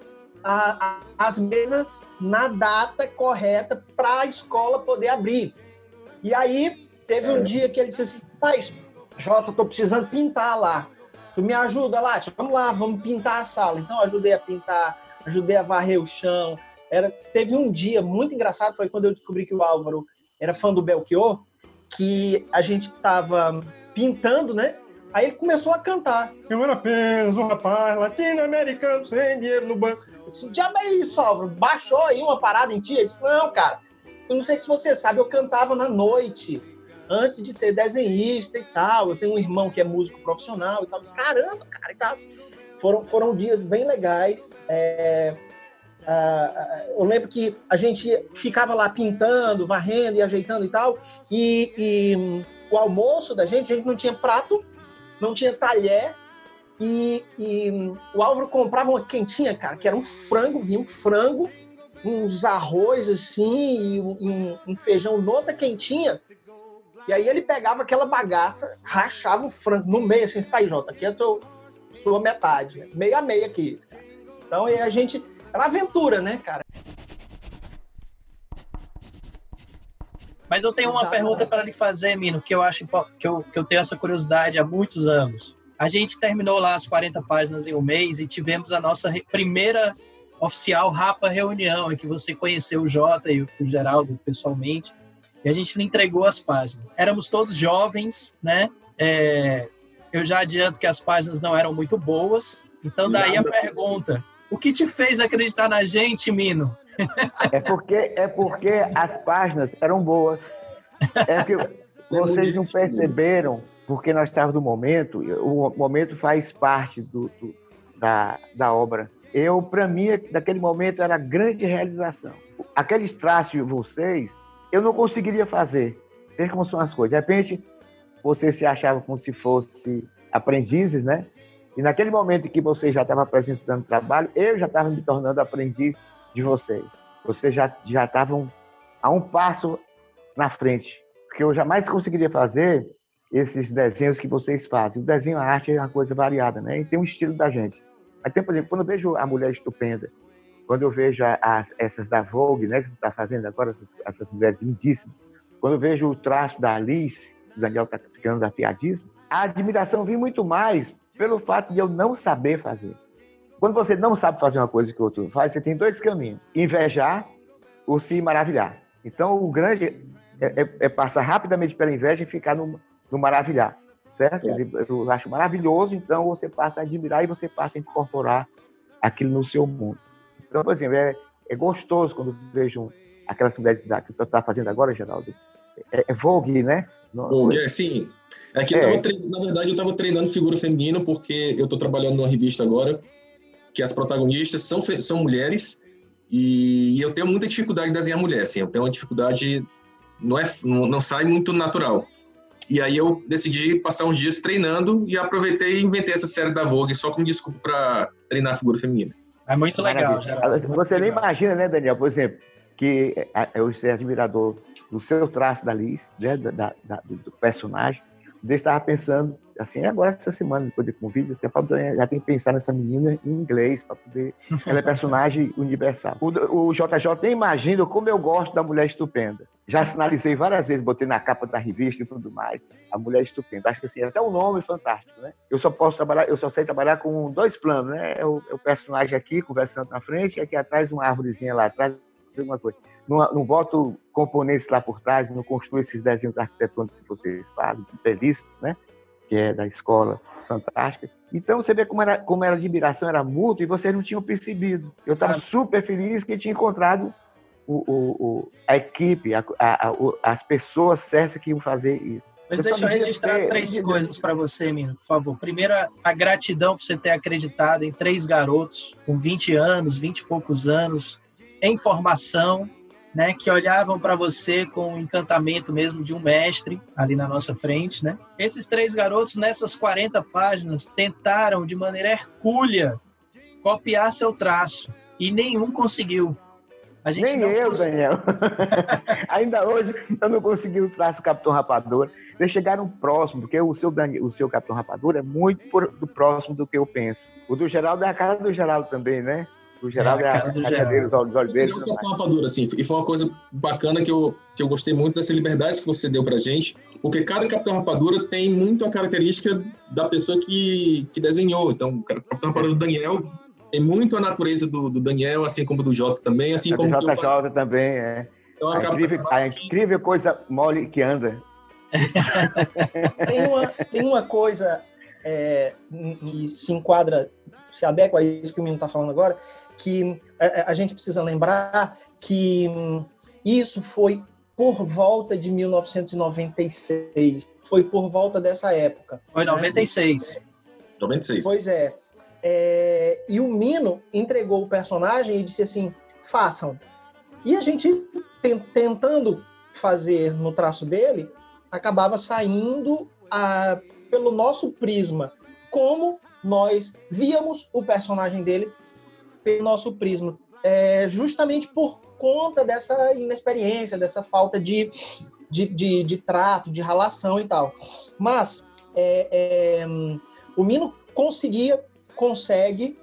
a, a, as mesas na data correta para a escola poder abrir. E aí, teve um é. dia que ele disse assim: Mas, Jota, tô precisando pintar lá. Tu me ajuda lá? Vamos lá, vamos pintar a sala. Então, ajudei a pintar, ajudei a varrer o chão. Era, teve um dia muito engraçado, foi quando eu descobri que o Álvaro era fã do Belchior, que a gente tava pintando, né? Aí ele começou a cantar. Eu era apenas um rapaz latino-americano sem dinheiro no banco. Eu disse, diabo é isso, Álvaro? Baixou aí uma parada em ti? Ele disse, não, cara. Eu não sei se você sabe, eu cantava na noite antes de ser desenhista e tal. Eu tenho um irmão que é músico profissional e tal. caramba, cara, e tal. Foram, foram dias bem legais. É, uh, eu lembro que a gente ficava lá pintando, varrendo e ajeitando e tal. E, e o almoço da gente, a gente não tinha prato, não tinha talher. E, e o Álvaro comprava uma quentinha, cara, que era um frango, vinha um frango, uns arroz assim, e um, um feijão nota quentinha E aí ele pegava aquela bagaça, rachava o frango no meio, assim, tá aí, Jota, aqui é a sua, sua metade, né? meio a meio aqui. Então aí a gente. Era aventura, né, cara? Mas eu tenho uma pergunta para lhe fazer, Mino, que eu acho que eu, que eu tenho essa curiosidade há muitos anos. A gente terminou lá as 40 páginas em um mês e tivemos a nossa primeira oficial Rapa reunião, em que você conheceu o Jota e o Geraldo pessoalmente, e a gente lhe entregou as páginas. Éramos todos jovens, né? É, eu já adianto que as páginas não eram muito boas, então daí a pergunta: o que te fez acreditar na gente, Mino? É porque, é porque as páginas eram boas. É que *laughs* vocês não perceberam, porque nós estávamos no momento, o momento faz parte do, do- da, da obra. Eu, para mim, naquele momento era grande realização. Aqueles traços de vocês, eu não conseguiria fazer. Veja como são as coisas. De repente, vocês se achavam como se fossem aprendizes, né? E naquele momento que vocês já estavam apresentando trabalho, eu já estava me tornando aprendiz de vocês. Vocês já já estavam a um passo na frente, porque eu jamais conseguiria fazer esses desenhos que vocês fazem. O desenho, a arte é uma coisa variada, né? E tem um estilo da gente. Mas por exemplo, quando eu vejo a mulher estupenda, quando eu vejo as, essas da Vogue, né, que você está fazendo agora, essas, essas mulheres lindíssimas, quando eu vejo o traço da Alice, o Daniel está ficando afiadíssimo, a admiração vem muito mais pelo fato de eu não saber fazer. Quando você não sabe fazer uma coisa que o outro faz, você tem dois caminhos: invejar ou se maravilhar. Então, o grande é, é- é passar rapidamente pela inveja e ficar no, no maravilhar. Certo? É. Eu acho maravilhoso, então você passa a admirar e você passa a incorporar aquilo no seu mundo. Então, por exemplo, é, é gostoso quando vejo aquelas mulheres que tu está fazendo agora, Geraldo. É, é Vogue, né? No- Bom, é, sim. É que É. tava tre- na verdade, eu estava treinando figura feminina porque eu estou trabalhando numa revista agora que as protagonistas são, são mulheres e, eu tenho muita dificuldade de desenhar mulher, assim. Eu tenho uma dificuldade, não, é, não, não sai muito natural. E aí eu decidi passar uns dias treinando e aproveitei e inventei essa série da Vogue só como desculpa para treinar a figura feminina. É muito legal. Geraldo. muito Você nem imagina, né, Daniel, por exemplo, que é, eu sou admirador do seu traço da Liz, né, da- da- do personagem. Eu estava pensando, assim, agora essa semana, depois do convite, fala, já tem que pensar nessa menina em inglês, para poder. *laughs* Ela é personagem universal. O, o JJ nem imagina como eu gosto da mulher estupenda. Já sinalizei várias vezes, botei na capa da revista e tudo mais. A mulher estupenda. Acho que assim, até o nome é fantástico, né? Eu só posso trabalhar, eu só sei trabalhar com dois planos, né? É o, é o personagem aqui conversando na frente, e aqui atrás uma árvorezinha lá atrás, alguma coisa. Não, não boto componentes lá por trás, não construo esses desenhos arquitetônicos que vocês fazem, belíssimos, né? Que é da escola fantástica. Então você vê como era, como era admiração, era mútuo, e vocês não tinham percebido. Eu estava Ah. super feliz que tinha encontrado o, o- o- a equipe, a- a- a- as pessoas certas que iam fazer isso. Mas Eu deixa eu registrar ter- três coisas para você, Mino, por favor. Primeiro, a- a gratidão por você ter acreditado em três garotos com 20 anos, 20 e poucos anos, em formação, né, que olhavam para você com o encantamento mesmo de um mestre ali na nossa frente, né? Esses três garotos, nessas 40 páginas, tentaram de maneira hercúlea copiar seu traço e nenhum conseguiu. A gente Nem eu, cons- Daniel. *laughs* Ainda hoje eu não consegui o traço do Capitão Rapadura. Eles chegaram próximo, porque o seu, Dani- o seu Capitão Rapadura é muito por- do próximo do que eu penso. O do Geraldo é a cara do Geraldo também, né? O Geraldo É, é, a a cara do cara Geraldo. dele, os olhos, os olhos dele. Ele é um tudo mais. Capitão Rapadura, assim, e foi uma coisa bacana que eu, que eu gostei muito dessa liberdade que você deu pra gente, porque cada Capitão Rapadura tem muito a característica da pessoa que, que desenhou. Então, o Capitão Rapadura do Daniel tem muito a natureza do, do Daniel, assim como do Jota também, assim A do como faço. JJ também, é. Então, A incrível, a incrível coisa mole que anda. Tem uma, tem uma coisa é, que se enquadra, se adequa a isso que o menino está falando agora, que a, a gente precisa lembrar que isso foi por volta de 1996, foi por volta dessa época. Foi 96. 96. Pois é. É, E o Mino entregou o personagem e disse assim: façam. E a gente ten- tentando fazer no traço dele, acabava saindo a- pelo nosso prisma, como nós víamos o personagem dele pelo nosso prisma, É, justamente por conta dessa inexperiência, dessa falta de, de, de, de trato, de relação e tal. Mas é, é, o Mino conseguia, consegue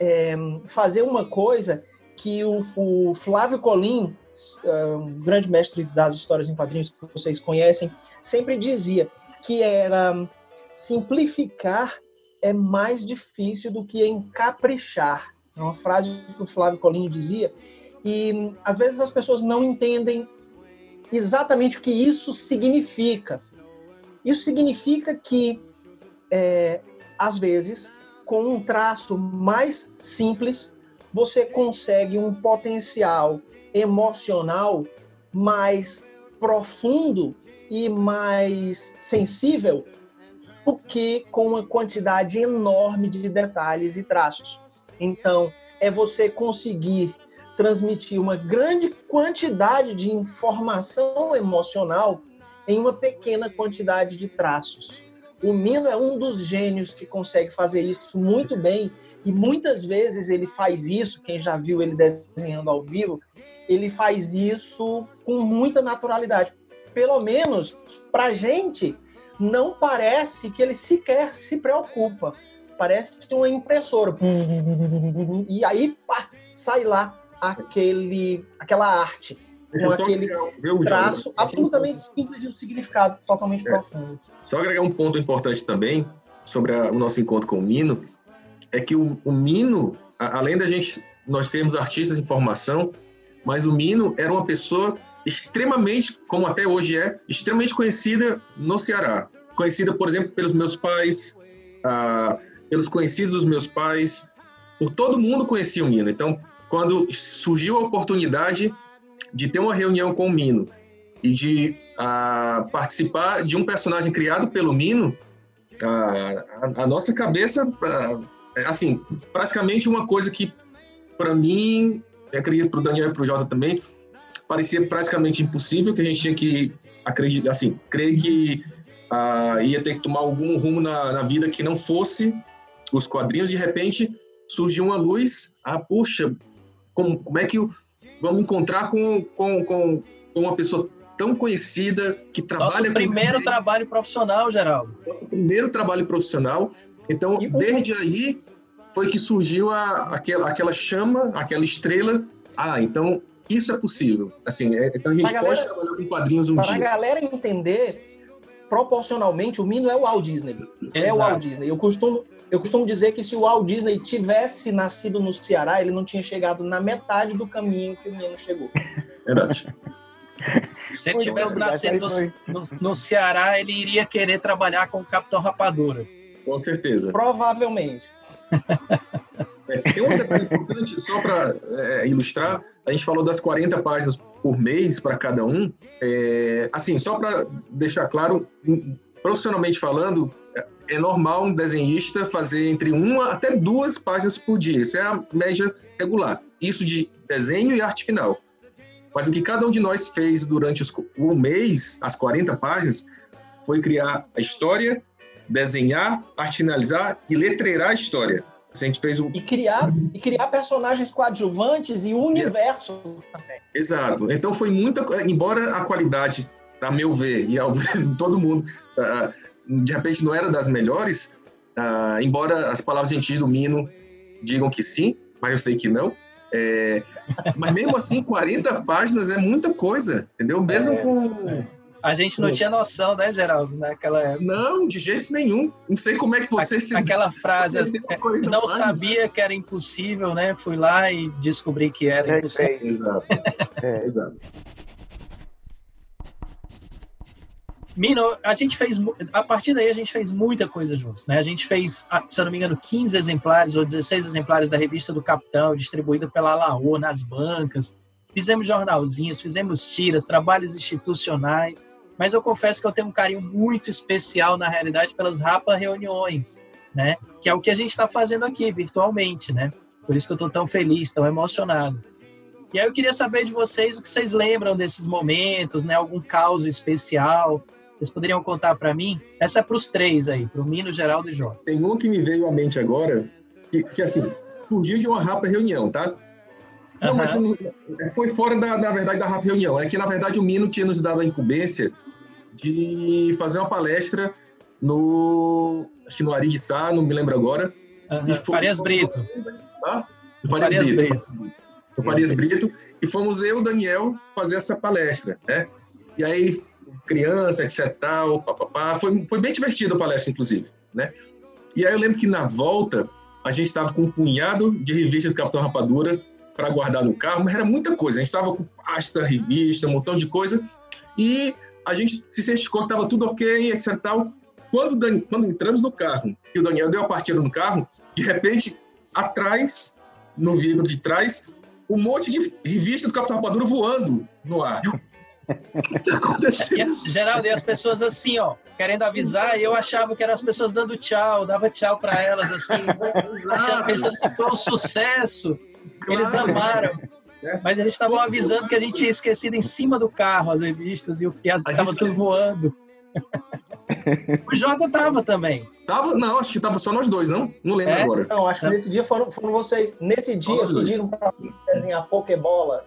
é, fazer uma coisa que o, o Flávio Colim, um grande mestre das histórias em quadrinhos que vocês conhecem, sempre dizia que era simplificar é mais difícil do que encaprichar. É uma frase que o Flávio Colim dizia. E às vezes as pessoas não entendem exatamente o que isso significa. Isso significa que, é, às vezes, com um traço mais simples, você consegue um potencial emocional mais profundo e mais sensível do que com uma quantidade enorme de detalhes e traços. Então, é você conseguir transmitir uma grande quantidade de informação emocional em uma pequena quantidade de traços. O Mino é um dos gênios que consegue fazer isso muito bem e muitas vezes ele faz isso, quem já viu ele desenhando ao vivo, ele faz isso com muita naturalidade. Pelo menos para gente não parece que ele sequer se preocupa. Parece uma impressora. E aí pá, sai lá aquele, aquela arte com aquele traço absolutamente simples e um significado totalmente é. profundo. Só agregar um ponto importante também sobre a, o nosso encontro com o Mino, é que o, o Mino, a, além da gente, nós sermos artistas em formação, mas o Mino era uma pessoa extremamente, como até hoje é, extremamente conhecida no Ceará. Conhecida, por exemplo, pelos meus pais, ah, pelos conhecidos dos meus pais, por todo mundo conhecia o Mino. Então, quando surgiu a oportunidade de ter uma reunião com o Mino e de uh, participar de um personagem criado pelo Mino, a, a, nossa cabeça, uh, assim, praticamente uma coisa que, para mim, acredito para o Daniel e para o Jota também, parecia praticamente impossível, que a gente tinha que acreditar, assim, crer que ia ter que tomar algum rumo na, na vida que não fosse os quadrinhos, de repente surgiu uma luz, ah, puxa, como, como é que o, vamos encontrar com, com, com, uma pessoa tão conhecida que trabalha Nosso primeiro com... trabalho profissional, Geraldo. Nosso primeiro trabalho profissional. Então, e desde aí foi que surgiu a, aquela, aquela chama, aquela estrela. Ah, então isso é possível. Assim, é, então a gente pode galera, trabalhar com quadrinhos um para dia. Para a galera entender, proporcionalmente, o Mino é o Walt Disney. Exato. É o Walt Disney. Eu costumo, eu costumo dizer que se o Walt Disney tivesse nascido no Ceará, ele não tinha chegado na metade do caminho que o menino chegou. Verdade. *laughs* Se ele tivesse nascido no, no, no, Ceará, ele iria querer trabalhar com o Capitão Rapadura. Com certeza. Provavelmente. *laughs* É, tem um detalhe importante, só para é, ilustrar, a gente falou das 40 páginas por mês para cada um. É, assim, só para deixar claro, profissionalmente falando, é normal um desenhista fazer entre uma até duas páginas por dia. Isso é a média regular. Isso de desenho e arte final. Mas o que cada um de nós fez durante os, o mês, as 40 páginas, foi criar a história, desenhar, arte finalizar e letreirar a história. A gente fez o... E criar, e criar personagens coadjuvantes e o universo também. Exato. Então foi muita... Embora a qualidade, a meu ver, e ao ver de todo mundo, uh, de repente não era das melhores, uh, embora as palavras gentis do Mino digam que sim, mas eu sei que não. É, mas mesmo assim, 40 páginas é muita coisa, entendeu? Mesmo é, com. É. A gente não tinha noção, né, Geraldo, naquela época. Não, de jeito nenhum. Não sei como é que você se. Aquela frase, não páginas. sabia que era impossível, né? Fui lá e descobri que era impossível. Exato. É. Exato. Mino, a gente fez, a partir daí a gente fez muita coisa juntos, né? A gente fez, ah, se eu não me engano, 15 exemplares ou 16 exemplares da revista do Capitão, distribuída pela Laô nas bancas. Fizemos jornalzinhos, fizemos tiras, trabalhos institucionais. Mas eu confesso que eu tenho um carinho muito especial, na realidade, pelas Rapa Reuniões, né? Que é o que a gente está fazendo aqui, virtualmente, né? Por isso que eu estou tão feliz, tão emocionado. E aí eu queria saber de vocês o que vocês lembram desses momentos, né? Algum caos especial, vocês poderiam contar para mim? Essa é para os três aí, para o Mino, Geraldo e Jó. Tem um que me veio à mente agora, que, que assim, surgiu de uma rapa reunião, tá? Não, mas não- foi fora da, na verdade, da reunião. É que, na verdade, o Mino tinha nos dado a incumbência de fazer uma palestra no. Acho que no Ari de Sá, não me lembro agora. E foi- Farias Brito. Tá? No Farias, Farias Brito. Brito. No Farias Brito. E fomos eu e o Daniel fazer essa palestra, né? E aí, criança, etc. Tal. Foi, foi bem divertida a palestra, inclusive, né? E aí eu lembro que na volta a gente estava com um punhado de revistas do Capitão Rapadura para guardar no carro, mas era muita coisa. A gente estava com pasta, revista, um montão de coisa. E a gente se certificou que estava tudo ok, etc. Tal. Quando, Dan- quando entramos no carro e o Daniel deu a partida no carro, de repente, atrás, no vidro de trás, um monte de revista do Capitão Rapadura voando no ar. O que está E, acontecendo? Geraldo, e as pessoas assim, ó, querendo avisar, e eu achava que eram as pessoas dando tchau, dava tchau para elas, assim, achando, pensando assim, foi um sucesso, eles Claro. amaram. É. Mas eles estavam avisando que a gente tinha esquecido em cima do carro as revistas e, o- e as A gente estavam tudo voando. *laughs* O Jota tava também. Tava, não, acho que tava só nós dois, não? Não lembro É? agora. Não, acho que nesse dia foram, foram vocês. Nesse dia pediram pra mim desenhar Pokébola.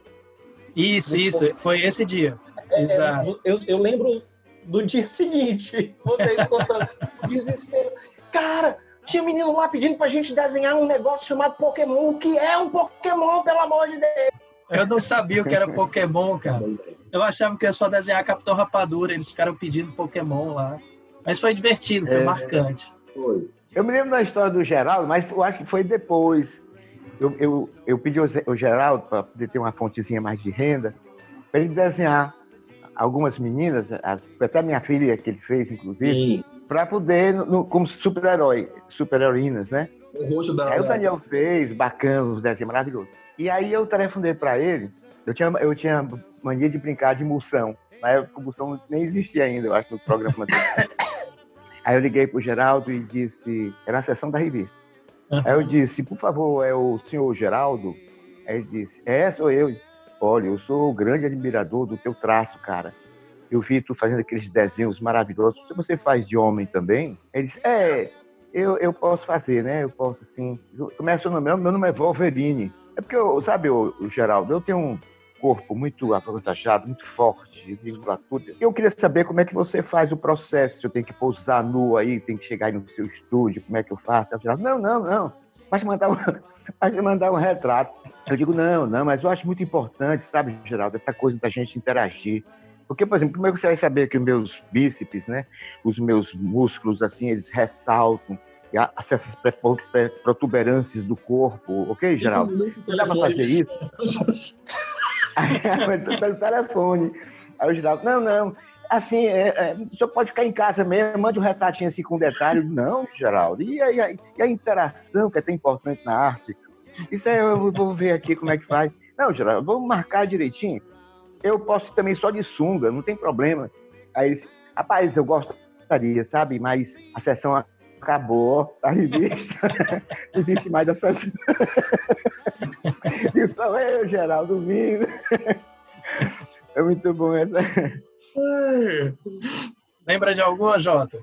Isso, isso, foi esse dia. É, Exato. eu, eu lembro do dia seguinte, vocês contando *laughs* o desespero. Cara, tinha menino lá pedindo pra gente desenhar um negócio chamado Pokémon. O que é um Pokémon, pelo amor de Deus? Eu não sabia o que era Pokémon, cara. Eu achava que ia só desenhar Capitão Rapadura, eles ficaram pedindo Pokémon lá. Mas foi divertido, foi É. marcante. Foi. Eu me lembro da história do Geraldo, mas eu acho que foi depois. Eu, eu, eu pedi ao Geraldo, para poder ter uma fontezinha mais de renda, para ele desenhar algumas meninas, até minha filha que ele fez, inclusive, para poder, no- como super-herói, super-heroínas, né? O rosto da. Aí o Daniel fez, bacana, os desenhos maravilhosos. E aí eu telefonei para ele, eu tinha, eu tinha mania de brincar de moção. Na época o moção nem existia ainda, eu acho, no programa dele. *laughs* Aí eu liguei pro Geraldo e disse, era a sessão da revista. Aí eu disse, por favor, é o senhor Geraldo? Aí ele disse, é, sou eu. Olha, eu sou o grande admirador do teu traço, cara. Eu vi tu fazendo aqueles desenhos maravilhosos. Se você faz de homem também? Ele disse, é, eu, eu posso fazer, né? Eu posso, assim. Começa o nome, meu nome é Wolverine. É porque, eu, sabe, o, Geraldo, eu tenho um corpo muito avantajado, muito forte, musculatura. Eu queria saber como é que você faz o processo. Se eu tenho que pousar nu aí, tem que chegar aí no seu estúdio, como é que eu faço? Não, não, não. Vai mandar um, *laughs* mandar um retrato. Eu digo, não, não, mas eu acho muito importante, sabe, Geraldo, essa coisa da gente interagir. Porque, por exemplo, como é que você vai saber que os meus bíceps, né, os meus músculos, assim, eles ressaltam, e essas protuberâncias do corpo, ok, Geraldo? Dá pra fazer isso? Aí *laughs* eu *laughs* pelo telefone. Aí o Geraldo, não, não. Assim, é, é, o senhor pode ficar em casa mesmo, mande um retratinho assim com detalhe. Não, Geraldo. E a, e a- e a interação que é tão importante na arte? Isso aí eu vou ver aqui como é que faz. Não, Geraldo, vamos marcar direitinho. Eu posso também só de sunga, não tem problema. Aí ele rapaz, eu gostaria, sabe? Mas a sessão acabou, a revista. *laughs* Não existe mais a sessão. *laughs* E só eu, Geraldo, vindo. É muito bom essa. Lembra de alguma, Jota?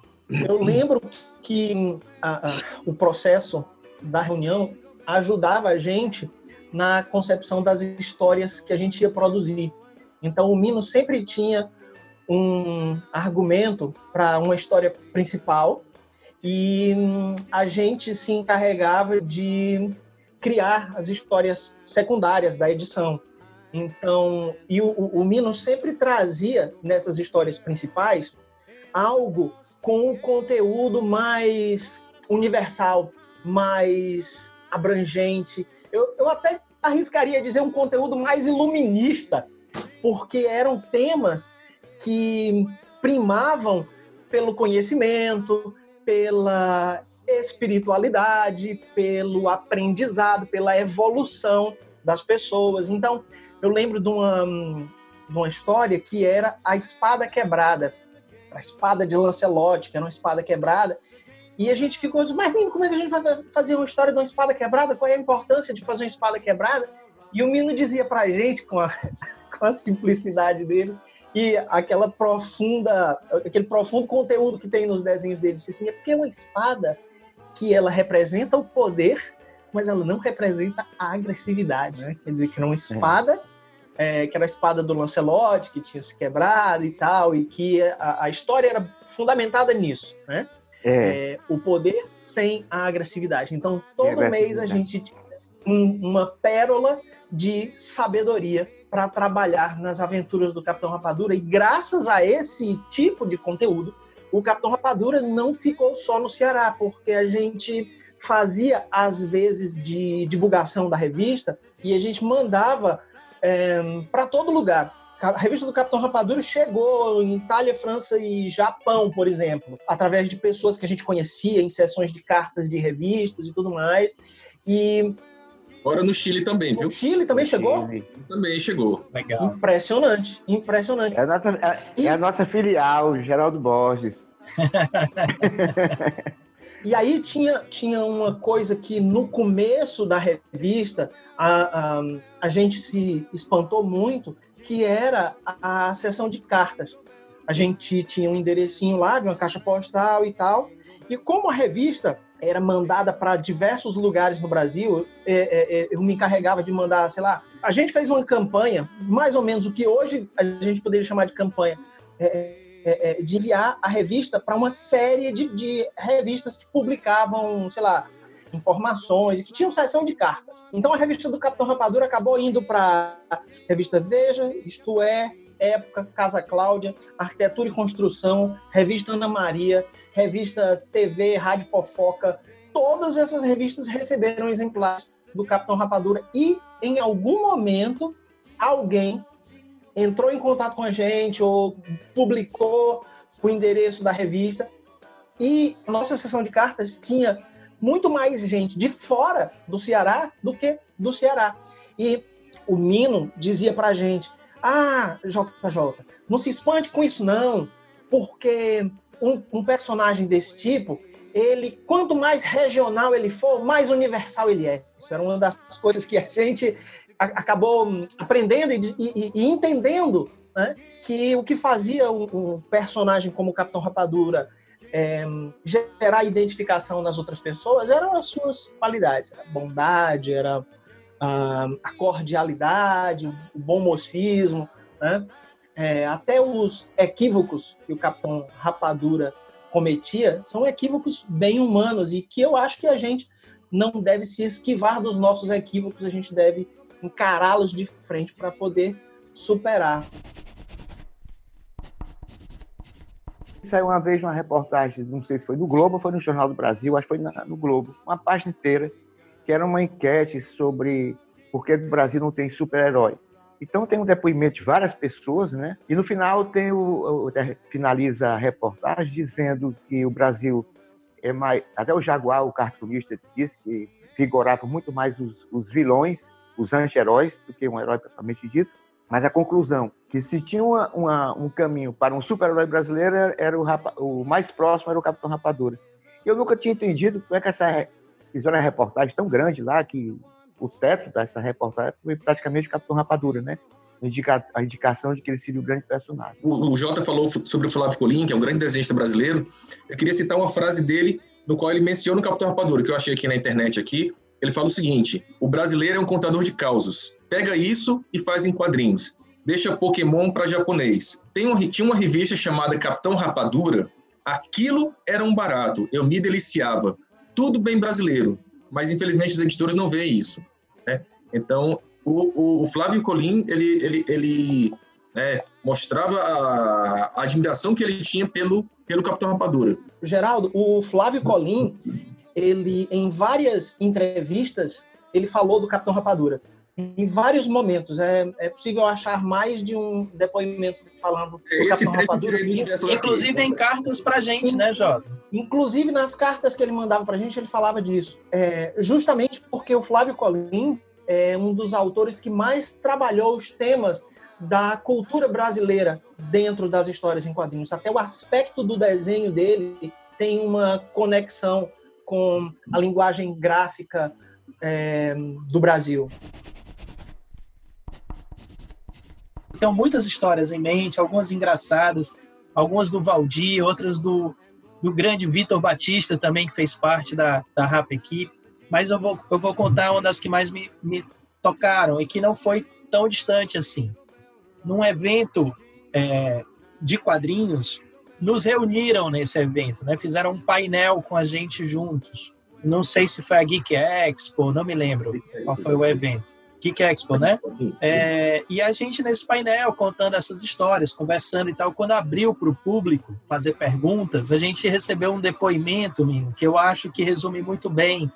Eu lembro que a- a- o processo da reunião ajudava a gente na concepção das histórias que a gente ia produzir. Então, o Mino sempre tinha um argumento para uma história principal e a gente se encarregava de criar as histórias secundárias da edição. Então, e o, o- Mino sempre trazia nessas histórias principais algo com um conteúdo mais universal, mais abrangente. Eu, eu até arriscaria dizer um conteúdo mais iluminista, porque eram temas que primavam pelo conhecimento, pela espiritualidade, pelo aprendizado, pela evolução das pessoas. Então, eu lembro de uma, de uma história que era a espada quebrada a espada de Lancelot, que era uma espada quebrada. E a gente ficou assim, mas menino, como é que a gente vai fazer uma história de uma espada quebrada? Qual é a importância de fazer uma espada quebrada? E o Mino dizia pra gente, com a, *laughs* com a simplicidade dele, e aquela profunda, aquele profundo conteúdo que tem nos desenhos dele, disse assim, é porque é uma espada que ela representa o poder mas ela não representa a agressividade, né? Quer dizer, que era uma espada, é, que era a espada do Lancelot, que tinha se quebrado e tal, e que a, a história era fundamentada nisso, né? É, É, o poder sem a agressividade. Então, todo mês a gente tinha um- uma pérola de sabedoria para trabalhar nas aventuras do Capitão Rapadura. E graças a esse tipo de conteúdo, o Capitão Rapadura não ficou só no Ceará, porque a gente fazia, às vezes, de divulgação da revista e a gente mandava para todo lugar. A revista do Capitão Rapadura chegou em Itália, França e Japão, por exemplo, através de pessoas que a gente conhecia em sessões de cartas de revistas e tudo mais. E Agora no Chile também, viu? o Chile também chegou? Chile. Também chegou. Legal. Impressionante, impressionante. É a nossa, é- é a nossa filial, Geraldo Borges. *laughs* E aí tinha, tinha uma coisa que no começo da revista a, a, a gente se espantou muito, que era a, a seção de cartas. A gente tinha um enderecinho lá de uma caixa postal e tal. E como a revista era mandada para diversos lugares no Brasil, é, é, é, eu me encarregava de mandar, sei lá, a gente fez uma campanha, mais ou menos o que hoje a gente poderia chamar de campanha, é, é, é, de enviar a revista para uma série de, de revistas que publicavam, sei lá, informações, que tinham seção de cartas. Então a revista do Capitão Rapadura acabou indo para a revista Veja, Isto É, Época, Casa Cláudia, Arquitetura e Construção, revista Ana Maria, revista TV, Rádio Fofoca. Todas essas revistas receberam exemplares do Capitão Rapadura e em algum momento alguém entrou em contato com a gente ou publicou o endereço da revista e a nossa sessão de cartas tinha muito mais gente de fora do Ceará do que do Ceará. E o Mino dizia pra gente: Ah, JJ, não se espante com isso, não, porque um, um personagem desse tipo, ele, quanto mais regional ele for, mais universal ele é. Isso era uma das coisas que a gente a- acabou aprendendo e, e- e entendendo né, que o que fazia um, um personagem como o Capitão Rapadura é, gerar identificação nas outras pessoas eram as suas qualidades. Era a bondade, era ah, a cordialidade, o bom mocismo, né? É, até os equívocos que o Capitão Rapadura cometia são equívocos bem humanos e que eu acho que a gente não deve se esquivar dos nossos equívocos, a gente deve encará-los de frente para poder superar. Saiu uma vez uma reportagem, não sei se foi no Globo foi no Jornal do Brasil, acho que foi no Globo, uma página inteira, que era uma enquete sobre por que o Brasil não tem super-herói. Então tem um depoimento de várias pessoas, né? E no final tem o, o- finaliza a reportagem dizendo que o Brasil é mais, até o Jaguar, o cartunista, disse que figurava muito mais os, os vilões, os anti-heróis, do que um herói propriamente dito. Mas a conclusão, que se tinha uma- uma- um caminho para um super-herói brasileiro, era, era o, rapa- o mais próximo era o Capitão Rapadura. Eu nunca tinha entendido como é que essa fizeram uma reportagem tão grande lá, que o teto dessa reportagem foi praticamente o Capitão Rapadura, né? Indica- a indicação de que ele seria o grande personagem. O, o Jota falou sobre o Flávio Colim, que é um grande desenhista brasileiro. Eu queria citar uma frase dele, no qual ele menciona o Capitão Rapadura, que eu achei aqui na internet aqui. Ele fala o seguinte: o brasileiro é um contador de causos. Pega isso e faz em quadrinhos. Deixa Pokémon para japonês. Tem uma, tinha uma revista chamada Capitão Rapadura. Aquilo era um barato. Eu me deliciava. Tudo bem brasileiro. Mas infelizmente os editores não veem isso. né? Então, o, o- o Flávio Colim, ele, ele, ele né, mostrava a, a admiração que ele tinha pelo, pelo Capitão Rapadura. Geraldo, o Flávio Colim, ele em várias entrevistas, ele falou do Capitão Rapadura. Em vários momentos. É, é possível achar mais de um depoimento falando do Esse Capitão Rapadura. Inclusive em cartas pra gente, né, Jota? Inclusive, nas cartas que ele mandava pra gente, ele falava disso. É, justamente porque o Flávio Colim é um dos autores que mais trabalhou os temas da cultura brasileira dentro das histórias em quadrinhos. Até o aspecto do desenho dele tem uma conexão com a linguagem gráfica é, do Brasil. Tenho muitas histórias em mente, algumas engraçadas, algumas do Valdir, outras do, do grande Vitor Batista também, que fez parte da, da Rap Equipe. mas eu vou, eu vou contar uma das que mais me, me tocaram e que não foi tão distante assim. Num evento é, de quadrinhos, nos reuniram nesse evento, né? Fizeram um painel com a gente juntos. Não sei se foi a Geek Expo, não me lembro qual foi o evento. Geek Expo, né? É, e a gente nesse painel contando essas histórias, conversando e tal. Quando abriu para o público fazer perguntas, a gente recebeu um depoimento, que eu acho que resume muito bem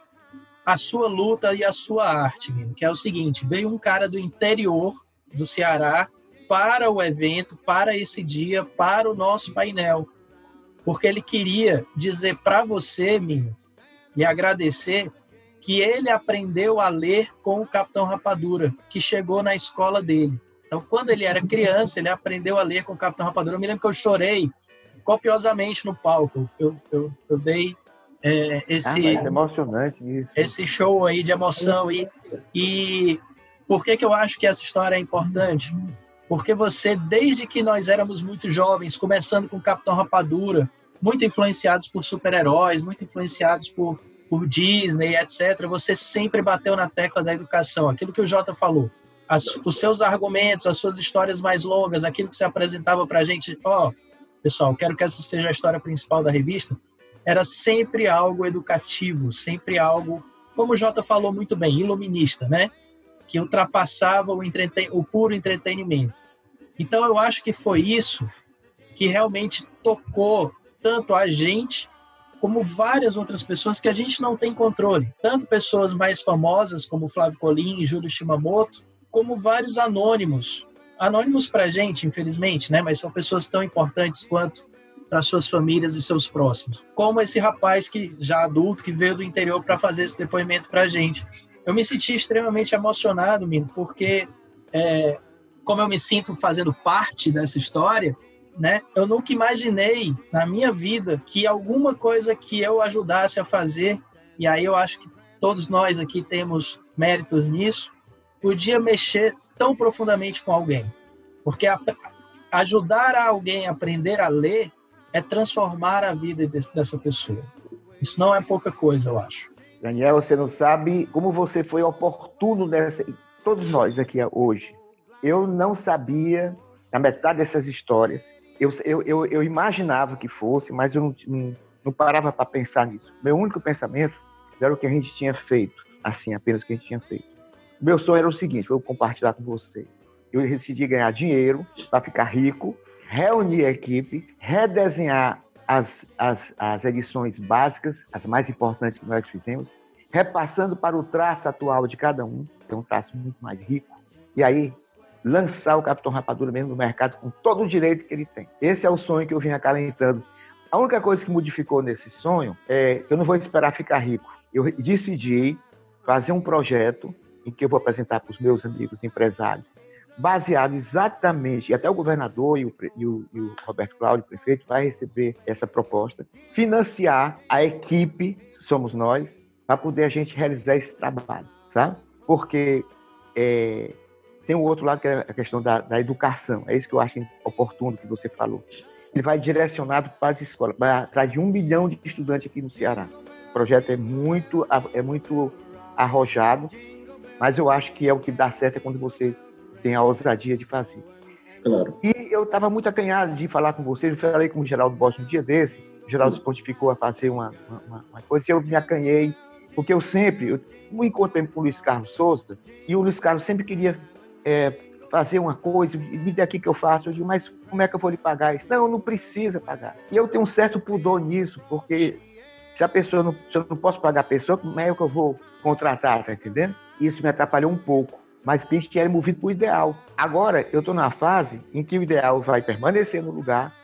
a sua luta e a sua arte, que é o seguinte: veio um cara do interior do Ceará para o evento, para esse dia, para o nosso painel, porque ele queria dizer para você, menino, e agradecer que ele aprendeu a ler com o Capitão Rapadura, que chegou na escola dele. Então, quando ele era criança, ele aprendeu a ler com o Capitão Rapadura. Eu me lembro que eu chorei copiosamente no palco. Eu, eu, eu dei é, esse, ah, é emocionante esse show aí de emoção. E, e por que, que eu acho que essa história é importante? Porque você, desde que nós éramos muito jovens, começando com Capitão Rapadura, muito influenciados por super-heróis, muito influenciados por por Disney, etc., você sempre bateu na tecla da educação. Aquilo que o Jota falou, as, os seus argumentos, as suas histórias mais longas, aquilo que você apresentava para a gente, ó, oh, pessoal, quero que essa seja a história principal da revista, era sempre algo educativo, sempre algo, como o Jota falou muito bem, iluminista, né? Que ultrapassava o, entreten o puro entretenimento. Então, eu acho que foi isso que realmente tocou tanto a gente como várias outras pessoas que a gente não tem controle. Tanto pessoas mais famosas, como Flávio Colim e Júlio Shimamoto, como vários anônimos. Anônimos para a gente, infelizmente, né? mas são pessoas tão importantes quanto para suas famílias e seus próximos. Como esse rapaz que já adulto que veio do interior para fazer esse depoimento para a gente. Eu me senti extremamente emocionado, Mino, porque é, como eu me sinto fazendo parte dessa história, né? Eu nunca imaginei na minha vida que alguma coisa que eu ajudasse a fazer, e aí eu acho que todos nós aqui temos méritos nisso, podia mexer tão profundamente com alguém. Porque a, ajudar alguém a aprender a ler é transformar a vida dessa pessoa. Isso não é pouca coisa, eu acho. Daniel, você não sabe como você foi oportuno nessa. Todos nós aqui hoje. Eu não sabia, na metade dessas histórias, eu, eu, eu, eu imaginava que fosse, mas eu não, não, não parava para pensar nisso. Meu único pensamento era o que a gente tinha feito, assim, apenas o que a gente tinha feito. Meu sonho era o seguinte, vou compartilhar com você. Eu decidi ganhar dinheiro para ficar rico, reunir a equipe, redesenhar as, as, as edições básicas, as mais importantes que nós fizemos, repassando para o traço atual de cada um, que é um traço muito mais rico. E aí, lançar o Capitão Rapadura mesmo no mercado com todo o direito que ele tem. Esse é o sonho que eu vim acalentando. A única coisa que modificou nesse sonho é que eu não vou esperar ficar rico. Eu decidi fazer um projeto em que eu vou apresentar para os meus amigos empresários, baseado exatamente, e até o governador e o, e o, e o Roberto Cláudio, o prefeito, vai receber essa proposta, financiar a equipe, somos nós, para poder a gente realizar esse trabalho, sabe? Porque é, tem o outro lado que é a questão da, da educação. É isso que eu acho oportuno que você falou. Ele vai direcionado para as escolas, vai atrás de um milhão de estudantes aqui no Ceará. O projeto é muito, é muito arrojado, mas eu acho que é o que dá certo é quando você tem a ousadia de fazer. Claro. E eu estava muito acanhado de falar com vocês. Eu falei com o Geraldo Bosch um dia desse. O Geraldo se pontificou a fazer uma, uma, uma coisa e eu me acanhei, porque eu sempre, eu me encontrei com o Luiz Carlos Souza e o Luiz Carlos sempre queria é, fazer uma coisa, me dê aqui que eu faço. Eu digo, mas como é que eu vou lhe pagar isso? Não, não precisa pagar. E eu tenho um certo pudor nisso, porque se a pessoa não, se eu não posso pagar a pessoa, como é que eu vou contratar, tá entendendo? Isso me atrapalhou um pouco. Mas Cristo era movido para o ideal. Agora, eu estou na fase em que o ideal vai permanecer no lugar,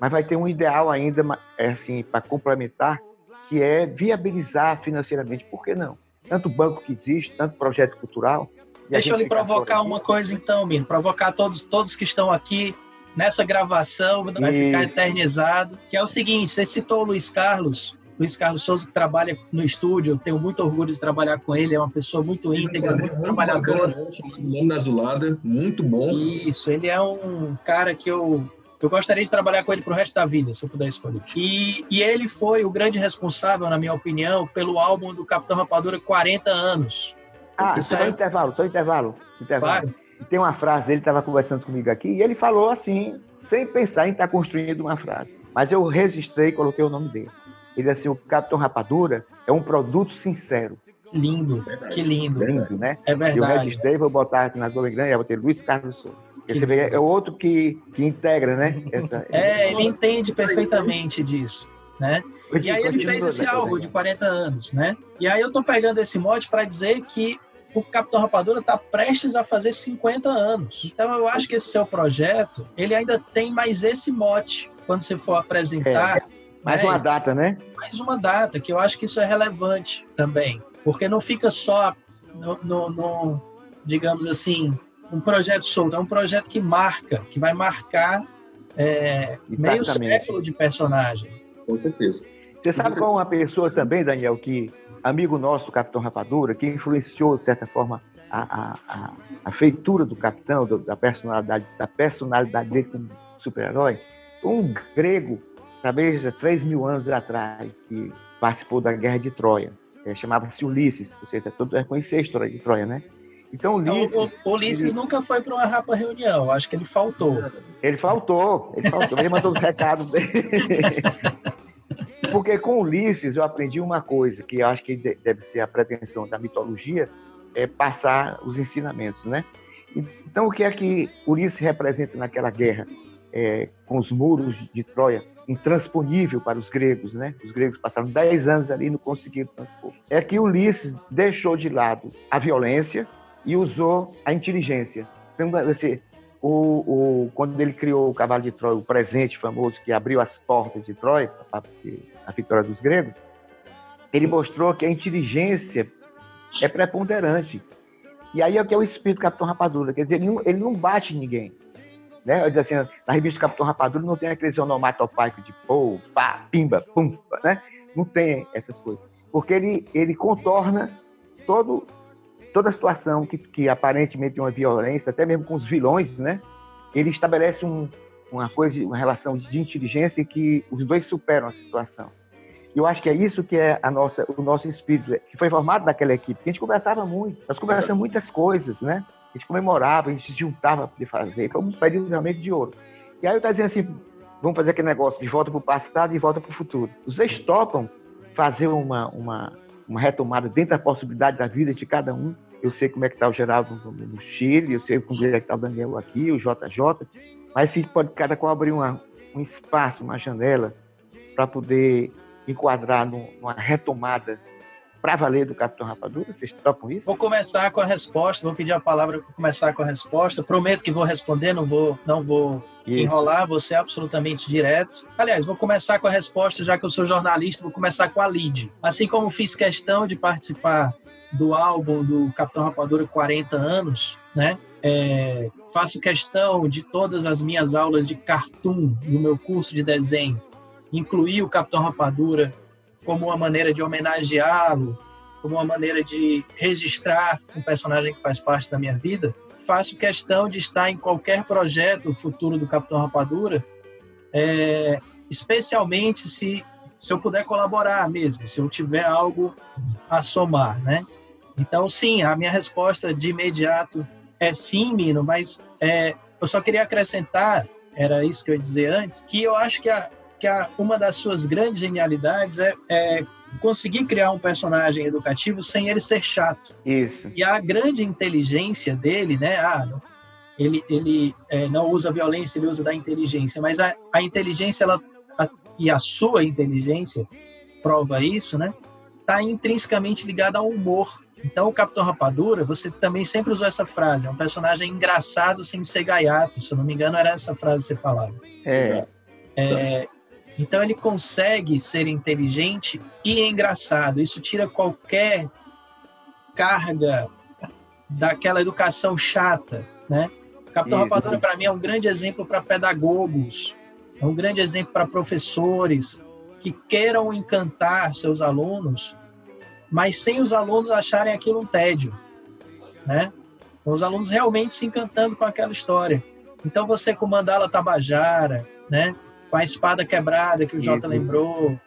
mas vai ter um ideal ainda, é assim, para complementar, que é viabilizar financeiramente. Por que não? Tanto banco que existe, tanto projeto cultural, Deixa eu lhe provocar uma coisa então, Mino, provocar todos, todos que estão aqui nessa gravação, vai ficar eternizado, que é o seguinte, você citou o Luiz Carlos, Luiz Carlos Souza, que trabalha no estúdio, eu tenho muito orgulho de trabalhar com ele, é uma pessoa muito íntegra, muito, muito trabalhadora. Nome Azulada, muito bom. Isso, ele é um cara que eu eu gostaria de trabalhar com ele pro resto da vida, se eu puder escolher. E, e ele foi o grande responsável, na minha opinião, pelo álbum do Capitão Rapadura 40 anos. Ah, só intervalo, só intervalo. intervalo. Claro. Tem uma frase, ele estava conversando comigo aqui, e ele falou assim, sem pensar em estar construindo uma frase. Mas eu registrei e coloquei o nome dele. Ele disse assim, o Capitão Rapadura é um produto sincero. Que lindo, Verdade. que lindo. Verdade. né? É Eu verdade. registrei, vou botar aqui na Globo Grande, eu botei Luiz Carlos Souza. Esse lindo. é outro que, que integra, né? *laughs* Essa, É, ele entende perfeitamente disso, né? E aí ele fez esse álbum de 40 anos, né? E aí eu tô pegando esse mote para dizer que o Capitão Rapadura tá prestes a fazer 50 anos. Então eu acho que esse seu projeto, ele ainda tem mais esse mote quando você for apresentar Mais né? uma data, né? Mais uma data, que eu acho que isso é relevante também. Porque não fica só no, no- no, digamos assim, um projeto solto, é um projeto que marca, que vai marcar é, meio século de personagem. Com certeza. Você sabe qual é uma pessoa também, Daniel, que amigo nosso, do Capitão Rapadura, que influenciou, de certa forma, a, a, a, a feitura do Capitão, do- da personalidade, da personalidade dele como super-herói? Um grego, talvez há 3 mil anos atrás, que participou da Guerra de Troia. É, Chamava-se Ulisses, você todo é conhecer a história de Troia, né? Então, Ulisses, o, o Ulisses ele- nunca foi para uma rapa reunião, acho que ele faltou. Ele faltou, ele faltou, ele mandou os recados dele. Porque com Ulisses eu aprendi uma coisa, que eu acho que de- deve ser a pretensão da mitologia, é passar os ensinamentos, né? Então o que é que Ulisses representa naquela guerra é, com os muros de Troia, intransponível para os gregos, né? Os gregos passaram 10 anos ali e não conseguiram transpor. É que Ulisses deixou de lado a violência e usou a inteligência. Então, assim, o, o- quando ele criou o cavalo de Troia, o presente famoso que abriu as portas de Troia, para a vitória dos gregos, ele mostrou que a inteligência é preponderante. E aí é o que é o espírito do Capitão Rapadura, quer dizer, ele não, ele não bate ninguém. Né? Eu assim, na revista Capitão Rapadura não tem aqueles onomatopaico de pô, pá, pimba, pum, né? Não tem essas coisas. Porque ele, ele contorna todo, toda a situação que, que aparentemente é uma violência, até mesmo com os vilões, né? Ele estabelece um, uma coisa, uma relação de inteligência em que os dois superam a situação. Eu acho que é isso que é a nossa, o nosso espírito, que foi formado naquela equipe. A gente conversava muito, nós conversamos muitas coisas, né? A gente comemorava, a gente se juntava para fazer. Foi um período realmente de ouro. E aí eu estava dizendo assim, vamos fazer aquele negócio de volta para o passado e volta para o futuro. Vocês topam fazer uma, uma, uma retomada dentro da possibilidade da vida de cada um? Eu sei como é que está o Geraldo no, no Chile, eu sei como é que está o Daniel aqui, o JJ, mas se pode cada qual abrir uma, um espaço, uma janela, para poder enquadrar num- numa retomada para valer do Capitão Rapadura, vocês topam isso? Vou começar com a resposta, vou pedir a palavra para começar com a resposta. Prometo que vou responder, não vou, não vou Isso. enrolar, vou ser absolutamente direto. Aliás, vou começar com a resposta, já que eu sou jornalista, vou começar com a lead. Assim como fiz questão de participar do álbum do Capitão Rapadura 40 anos, né? É, faço questão de todas as minhas aulas de cartoon no meu curso de desenho, incluir o Capitão Rapadura como uma maneira de homenageá-lo, como uma maneira de registrar um personagem que faz parte da minha vida, faço questão de estar em qualquer projeto futuro do Capitão Rapadura, é, especialmente se, se eu puder colaborar mesmo, se eu tiver algo a somar, né? Então, sim, a minha resposta de imediato é sim, Mino, mas é, eu só queria acrescentar, era isso que eu ia dizer antes, que eu acho que, a, que a, uma das suas grandes genialidades é, é conseguir criar um personagem educativo sem ele ser chato. Isso. E a grande inteligência dele, né? Ah, ele ele é, não usa violência, ele usa da inteligência, mas a, a inteligência ela, a- e a sua inteligência prova isso, né? Está intrinsecamente ligada ao humor. Então, o Capitão Rapadura, você também sempre usou essa frase, é um personagem engraçado sem ser gaiato, se eu não me engano, era essa frase que você falava. É. É, então ele consegue ser inteligente e engraçado. Isso tira qualquer carga daquela educação chata, né? O Capitão Isso. Rapadura para mim é um grande exemplo para pedagogos, é um grande exemplo para professores que queiram encantar seus alunos, mas sem os alunos acharem aquilo um tédio, né? Com os alunos realmente se encantando com aquela história. Então você com Mandala Tabajara, né? Com a espada quebrada que o Jota Isso. lembrou,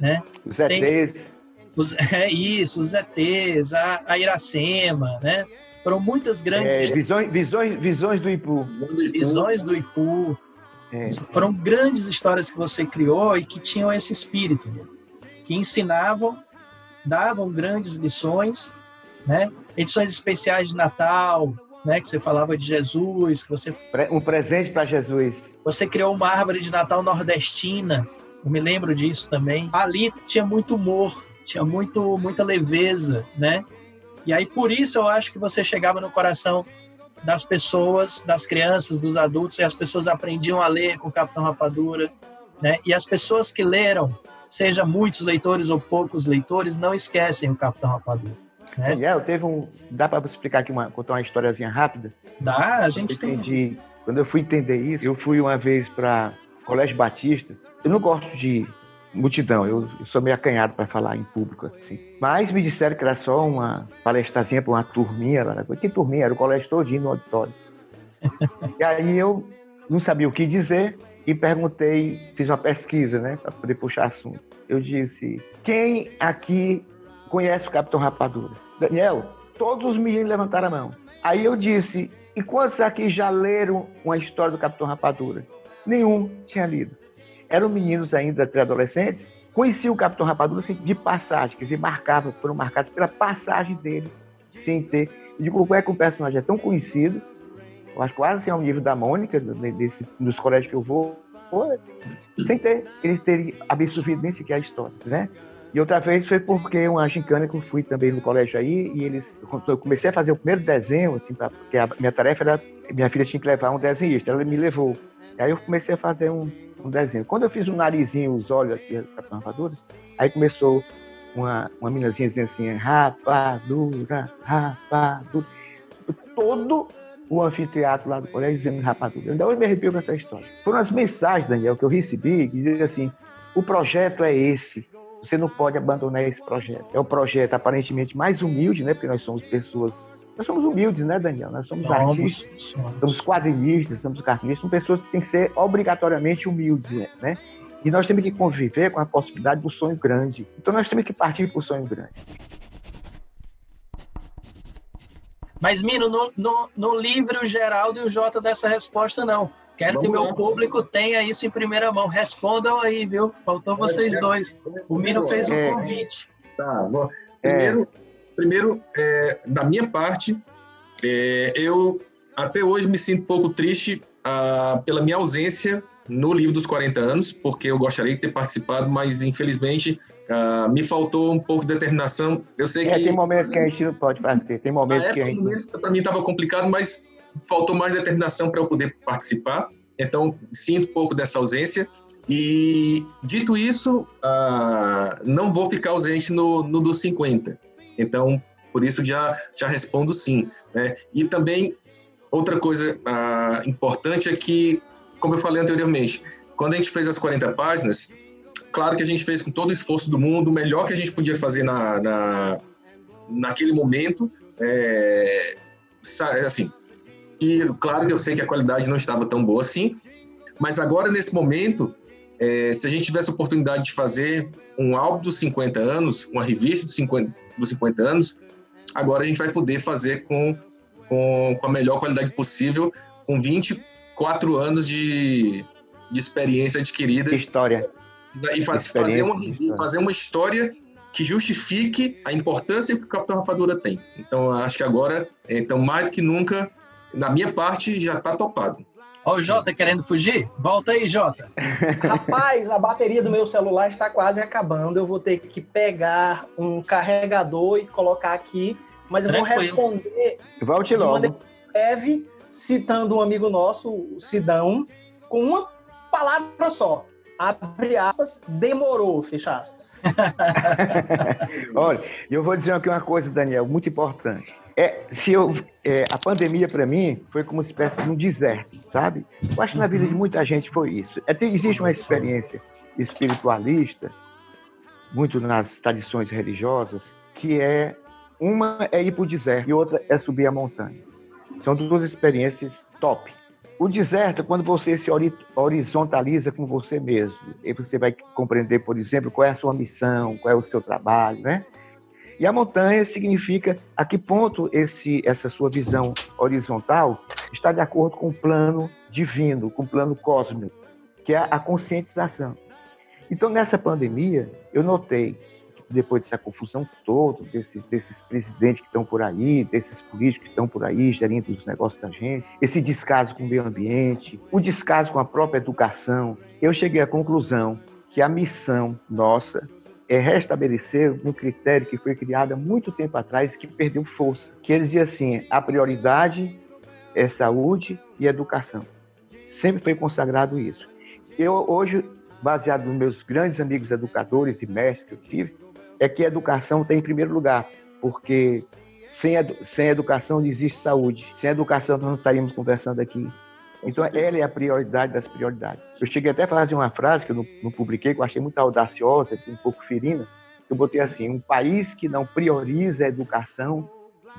né? Os Tem- ETs, Os, *laughs* é isso, os ETs, a, a Iracema, né? Foram muitas grandes é, visões, visões, visões do Ipu. visões do Ipu. É. Foram grandes histórias que você criou e que tinham esse espírito, que ensinavam, davam grandes lições, né? Edições especiais de Natal, né? Que você falava de Jesus, que você Um presente para Jesus. Você criou uma árvore de Natal nordestina. Eu me lembro disso também. Ali tinha muito humor, tinha muito muita leveza, né? E aí por isso eu acho que você chegava no coração das pessoas, das crianças, dos adultos, e as pessoas aprendiam a ler com o Capitão Rapadura, né? E as pessoas que leram, seja muitos leitores ou poucos leitores, não esquecem o Capitão Rapadura. Né? Daniel, teve um. Dá para explicar aqui uma, contar uma historiazinha rápida? Dá, a gente tem. entendi. Quando eu fui entender isso, eu fui uma vez para Colégio Batista. Eu não gosto de multidão, eu, eu sou meio acanhado para falar em público assim. Mas me disseram que era só uma palestrazinha para uma turminha. lá. Que turminha? Era o colégio todinho no auditório. *laughs* e aí eu não sabia o que dizer e perguntei, fiz uma pesquisa, né, para poder puxar assunto. Eu disse: quem aqui conhece o Capitão Rapadura? Daniel, todos os meninos levantaram a mão. Aí eu disse: e quantos aqui já leram uma história do Capitão Rapadura? Nenhum tinha lido. Eram meninos ainda pré-adolescentes, conheciam o Capitão Rapadura assim, de passagem, quer dizer, marcavam, foram marcados pela passagem dele, sem ter. Eu digo, como é que o personagem é tão conhecido? Eu acho quase assim, ao nível da Mônica, do- desse, dos colégios que eu vou, sem ter eles terem absorvido nem sequer a história, né? E outra vez foi porque uma gincana que eu fui também no colégio aí, e eles, eu comecei a fazer o primeiro desenho, assim, pra, porque a minha tarefa era, minha filha tinha que levar um desenhista, ela me levou. Aí eu comecei a fazer um, um desenho. Quando eu fiz o narizinho, os olhos aqui, a Capitão Rapadura, aí começou uma, uma meninazinha dizendo assim, rapadura, rapadura. Todo o anfiteatro lá do colégio dizendo rapadura. Ainda hoje me arrepio com essa história. Foram as mensagens, Daniel, que eu recebi, que diziam assim, o projeto é esse, você não pode abandonar esse projeto. É o projeto aparentemente mais humilde, né? Porque nós somos pessoas. Nós somos humildes, né, Daniel? Nós somos artistas, Somos, somos. somos quadrinistas, somos cartunistas, são pessoas que têm que ser obrigatoriamente humildes, né? E nós temos que conviver com a possibilidade do sonho grande. Então nós temos que partir para o sonho grande. Mas, Mino, no, no, no livre o Geraldo e o Jota dessa resposta, não. Quero Vamos que meu lá. público tenha isso em primeira mão. Respondam aí, viu? Faltou vocês dois. O Mino fez o É. convite. Tá, bom. Primeiro, primeiro é, da minha parte, é, eu até hoje me sinto um pouco triste ah, pela minha ausência no livro dos 40 anos, porque eu gostaria de ter participado, mas infelizmente ah, me faltou um pouco de determinação. Eu sei É, que tem momentos que a gente não pode fazer, tem momentos que a gente. para mim estava complicado, mas faltou mais determinação para eu poder participar. Então, sinto um pouco dessa ausência. E, dito isso, ah, não vou ficar ausente no, no dos 50. Então, por isso já, já respondo sim. né? E também, outra coisa ah, importante é que, como eu falei anteriormente, quando a gente fez as 40 páginas, claro que a gente fez com todo o esforço do mundo, o melhor que a gente podia fazer na, na, naquele momento, é, assim, e claro que eu sei que a qualidade não estava tão boa assim, mas agora nesse momento, é, se a gente tivesse a oportunidade de fazer um álbum dos 50 anos, uma revista dos 50, dos 50 anos, agora a gente vai poder fazer com, com, com a melhor qualidade possível, com 24 anos de, de experiência adquirida História. e faz- fazer, uma, história. fazer uma história que justifique a importância que o Capitão Rapadura tem. Então, acho que agora, então mais do que nunca, na minha parte, já está topado. Ó, o Jota querendo fugir? Volta aí, Jota. *laughs* Rapaz, a bateria do meu celular está quase acabando. Eu vou ter que pegar um carregador e colocar aqui. Mas eu vou Tranquilo. responder Volte de maneira logo. breve, citando um amigo nosso, o Sidão, com uma palavra só. Abre aspas, demorou, fecha aspas. *laughs* Olha, eu vou dizer aqui uma coisa, Daniel, muito importante. É, se eu, é, a pandemia, para mim, foi como uma espécie de um deserto, sabe? Eu acho que na vida de muita gente foi isso. É, tem- existe uma experiência espiritualista, muito nas tradições religiosas, que é uma é ir para o deserto e outra é subir a montanha. São duas experiências top. O deserto é quando você se horizontaliza com você mesmo. E você vai compreender, por exemplo, qual é a sua missão, qual é o seu trabalho, né? E a montanha significa a que ponto esse, essa sua visão horizontal está de acordo com o plano divino, com o plano cósmico, que é a conscientização. Então, nessa pandemia, eu notei depois dessa confusão toda, desses, desses presidentes que estão por aí, desses políticos que estão por aí gerindo os negócios da gente, esse descaso com o meio ambiente, o descaso com a própria educação, eu cheguei à conclusão que a missão nossa é restabelecer um critério que foi criado há muito tempo atrás e que perdeu força, que ele dizia assim, a prioridade é saúde e educação. Sempre foi consagrado isso. Eu hoje, baseado nos meus grandes amigos educadores e mestres que eu tive, é que a educação tem em primeiro lugar, porque sem, sem educação não existe saúde. Sem educação nós não estaríamos conversando aqui. Então, ela é a prioridade das prioridades. Eu cheguei até a fazer uma frase que eu não, não publiquei, que eu achei muito audaciosa, assim, um pouco ferina. Eu botei assim: um país que não prioriza a educação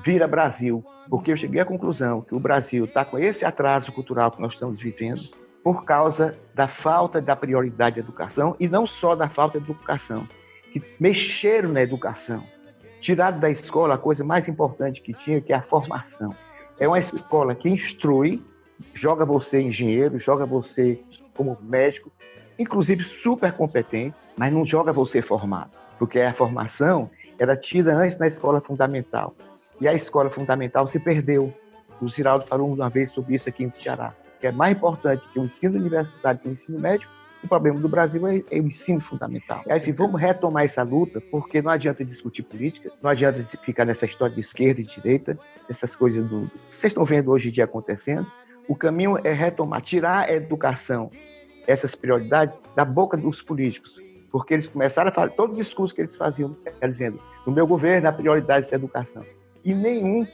vira Brasil. Porque eu cheguei à conclusão que o Brasil está com esse atraso cultural que nós estamos vivendo por causa da falta da prioridade da educação e não só da falta de educação, que mexeram na educação. Tiraram da escola a coisa mais importante que tinha, que é a formação. É uma escola que instrui, joga você engenheiro, joga você como médico, inclusive super competente, mas não joga você formado, porque a formação era tida antes na escola fundamental. E a escola fundamental se perdeu. O Ziraldo falou uma vez sobre isso aqui em Ceará, que é mais importante que o ensino universitário que o ensino médico, o problema do Brasil é, é o ensino fundamental. É assim, vamos retomar essa luta, porque não adianta discutir política, não adianta ficar nessa história de esquerda e direita, essas coisas do. Vocês estão vendo hoje em dia acontecendo. O caminho é retomar, tirar a educação, essas prioridades, da boca dos políticos. Porque eles começaram a falar, todo o discurso que eles faziam, é dizendo, no meu governo a prioridade é a educação. E nenhum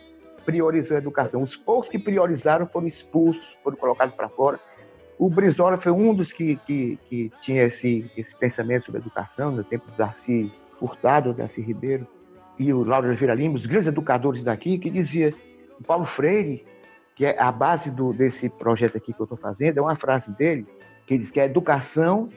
priorizou a educação. Os poucos que priorizaram foram expulsos, foram colocados para fora. O Brizola foi um dos que, que, que tinha esse, esse pensamento sobre educação, no tempo do Darcy Furtado, Darcy Ribeiro, e o Lauro Oliveira Lima, os grandes educadores daqui, que dizia, o Paulo Freire, que é a base do, desse projeto aqui que eu estou fazendo, é uma frase dele, que diz que a educação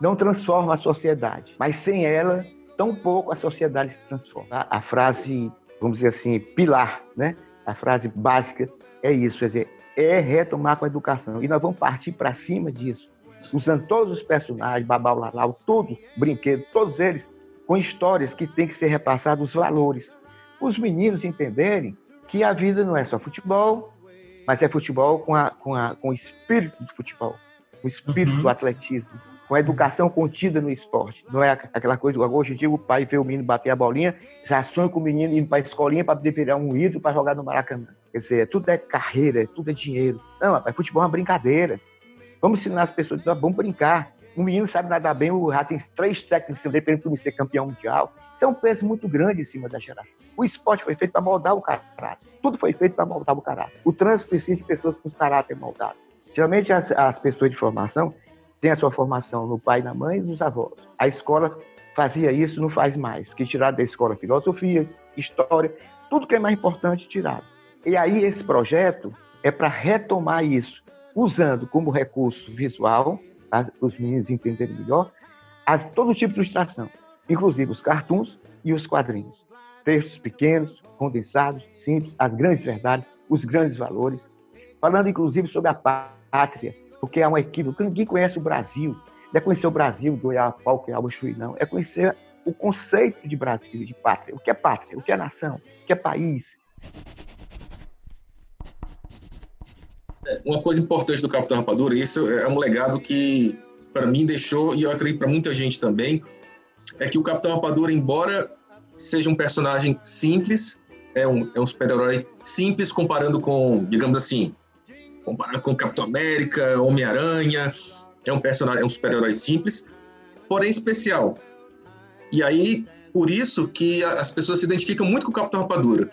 não transforma a sociedade, mas sem ela, tão pouco a sociedade se transforma. A, a frase, vamos dizer assim, pilar, né? a frase básica é isso, quer dizer, é retomar com a educação. E nós vamos partir para cima disso, usando todos os personagens, Babau Lalau, tudo, brinquedo, todos eles com histórias que têm que ser repassados os valores. Os meninos entenderem que a vida não é só futebol, mas é futebol com, a, com, a, com o espírito do futebol, o espírito uhum. do atletismo, com a educação contida no esporte. Não é aquela coisa, hoje em dia o pai vê o menino bater a bolinha, já sonha com o menino indo para a escolinha para poder virar um ídolo para jogar no Maracanã. Quer dizer, tudo é carreira, tudo é dinheiro. Não, rapaz, futebol é uma brincadeira. Vamos ensinar as pessoas, vamos brincar. Um menino sabe nadar bem, o rato tem três técnicos dependendo de ser campeão mundial. Isso é um peso muito grande em cima da geração. O esporte foi feito para moldar o caráter. Tudo foi feito para moldar o caráter. O trânsito precisa de pessoas com caráter moldado. Geralmente as, as pessoas de formação têm a sua formação no pai, na mãe e nos avós. A escola fazia isso, não faz mais, porque tiraram da escola filosofia, história, tudo que é mais importante tirado. E aí esse projeto é para retomar isso, usando como recurso visual, para os meninos entenderem melhor, as, todo tipo de ilustração, inclusive os cartoons e os quadrinhos. Textos pequenos, condensados, simples, as grandes verdades, os grandes valores, falando inclusive sobre a pátria, porque é um equívoco. Ninguém conhece o Brasil. Não é conhecer o Brasil do Iapau, que é o Chuí, não. É conhecer o conceito de Brasil, de pátria. O que é pátria? O que é nação? O que é país? Uma coisa importante do Capitão Rapadura, isso é um legado que para mim deixou, e eu acredito para muita gente também, é que o Capitão Rapadura, embora seja um personagem simples, é um, é um super-herói simples comparando com, digamos assim, comparado com Capitão América, Homem-Aranha, é um personagem, é um super-herói simples, porém especial. E aí, por isso que as pessoas se identificam muito com o Capitão Rapadura,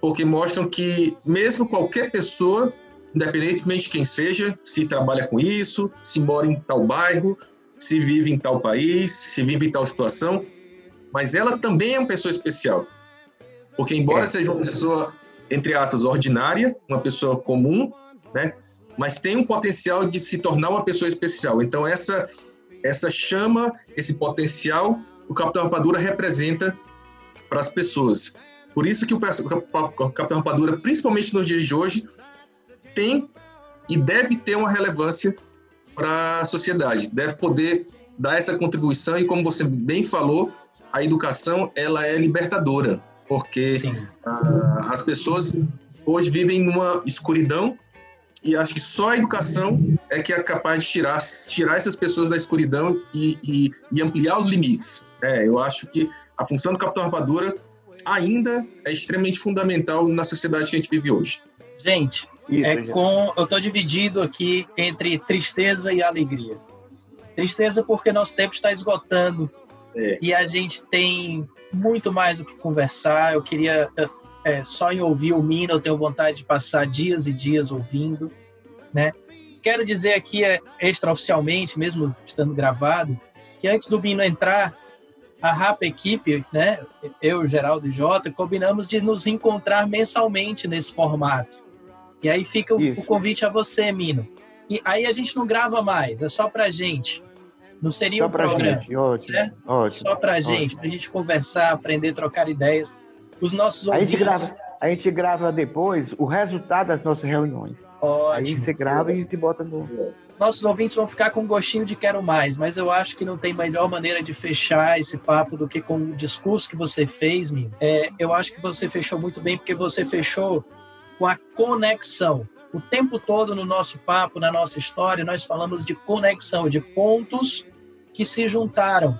porque mostram que mesmo qualquer pessoa independentemente de quem seja, se trabalha com isso, se mora em tal bairro, se vive em tal país, se vive em tal situação, mas ela também é uma pessoa especial. Porque embora é. seja uma pessoa, entre aspas, ordinária, uma pessoa comum, né? mas tem um potencial de se tornar uma pessoa especial. Então, essa, essa chama, esse potencial, o Capitão Rapadura representa para as pessoas. Por isso que o, Capitão Rapadura, principalmente nos dias de hoje, tem e deve ter uma relevância para a sociedade, deve poder dar essa contribuição e, como você bem falou, a educação ela é libertadora, porque uh, as pessoas hoje vivem numa escuridão e acho que só a educação é que é capaz de tirar, tirar essas pessoas da escuridão e, e, e ampliar os limites. É, eu acho que a função do Capitão Rapadura ainda é extremamente fundamental na sociedade que a gente vive hoje. Gente, Isso, é com, eu estou dividido aqui entre tristeza e alegria. Tristeza porque nosso tempo está esgotando é. e a gente tem muito mais do que conversar. Eu queria é, só em ouvir o Mina, eu tenho vontade de passar dias e dias ouvindo, né? Quero dizer aqui, é, extraoficialmente, mesmo estando gravado, que antes do Bino entrar, a Rapa Equipe, né, eu, Geraldo e Jota, combinamos de nos encontrar mensalmente nesse formato. E aí fica o, o, convite a você, Mino. E aí a gente não grava mais, é só pra gente. Não seria só um programa, gente. Ótimo, certo? Ótimo, só pra ótimo. gente, pra gente conversar, aprender, trocar ideias. Os nossos ouvintes... A gente, grava, a gente grava depois o resultado das nossas reuniões. Ótimo. Aí você grava e a gente bota no nossos ouvintes vão ficar com um gostinho de quero mais, mas eu acho que não tem melhor maneira de fechar esse papo do que com o discurso que você fez, Mim. É, eu acho que você fechou muito bem, porque você fechou com a conexão. O tempo todo no nosso papo, na nossa história, nós falamos de conexão, de pontos que se juntaram,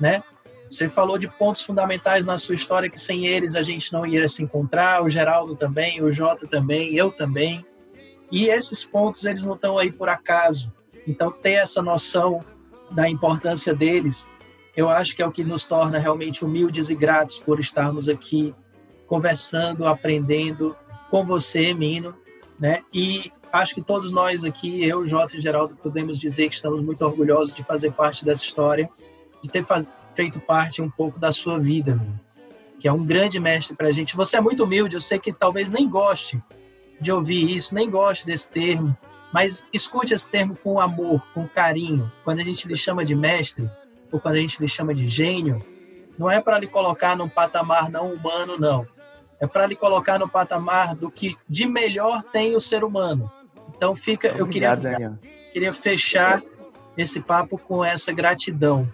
né? Você falou de pontos fundamentais na sua história que sem eles a gente não iria se encontrar, o Geraldo também, o Jota também, eu também. E esses pontos eles não estão aí por acaso. Então ter essa noção da importância deles, eu acho que é o que nos torna realmente humildes e gratos por estarmos aqui conversando, aprendendo com você, Mino, né? E acho que todos nós aqui, eu, Jota e Geraldo, podemos dizer que estamos muito orgulhosos de fazer parte dessa história, de ter feito parte um pouco da sua vida, Mino, que é um grande mestre para a gente. Você é muito humilde, eu sei que talvez nem goste de ouvir isso, nem gosto desse termo, mas escute esse termo com amor, com carinho. Quando a gente lhe chama de mestre, ou quando a gente lhe chama de gênio, não é para lhe colocar num patamar não humano, não. É para lhe colocar no patamar do que de melhor tem o ser humano. Então fica, eu queria, queria fechar esse papo com essa gratidão,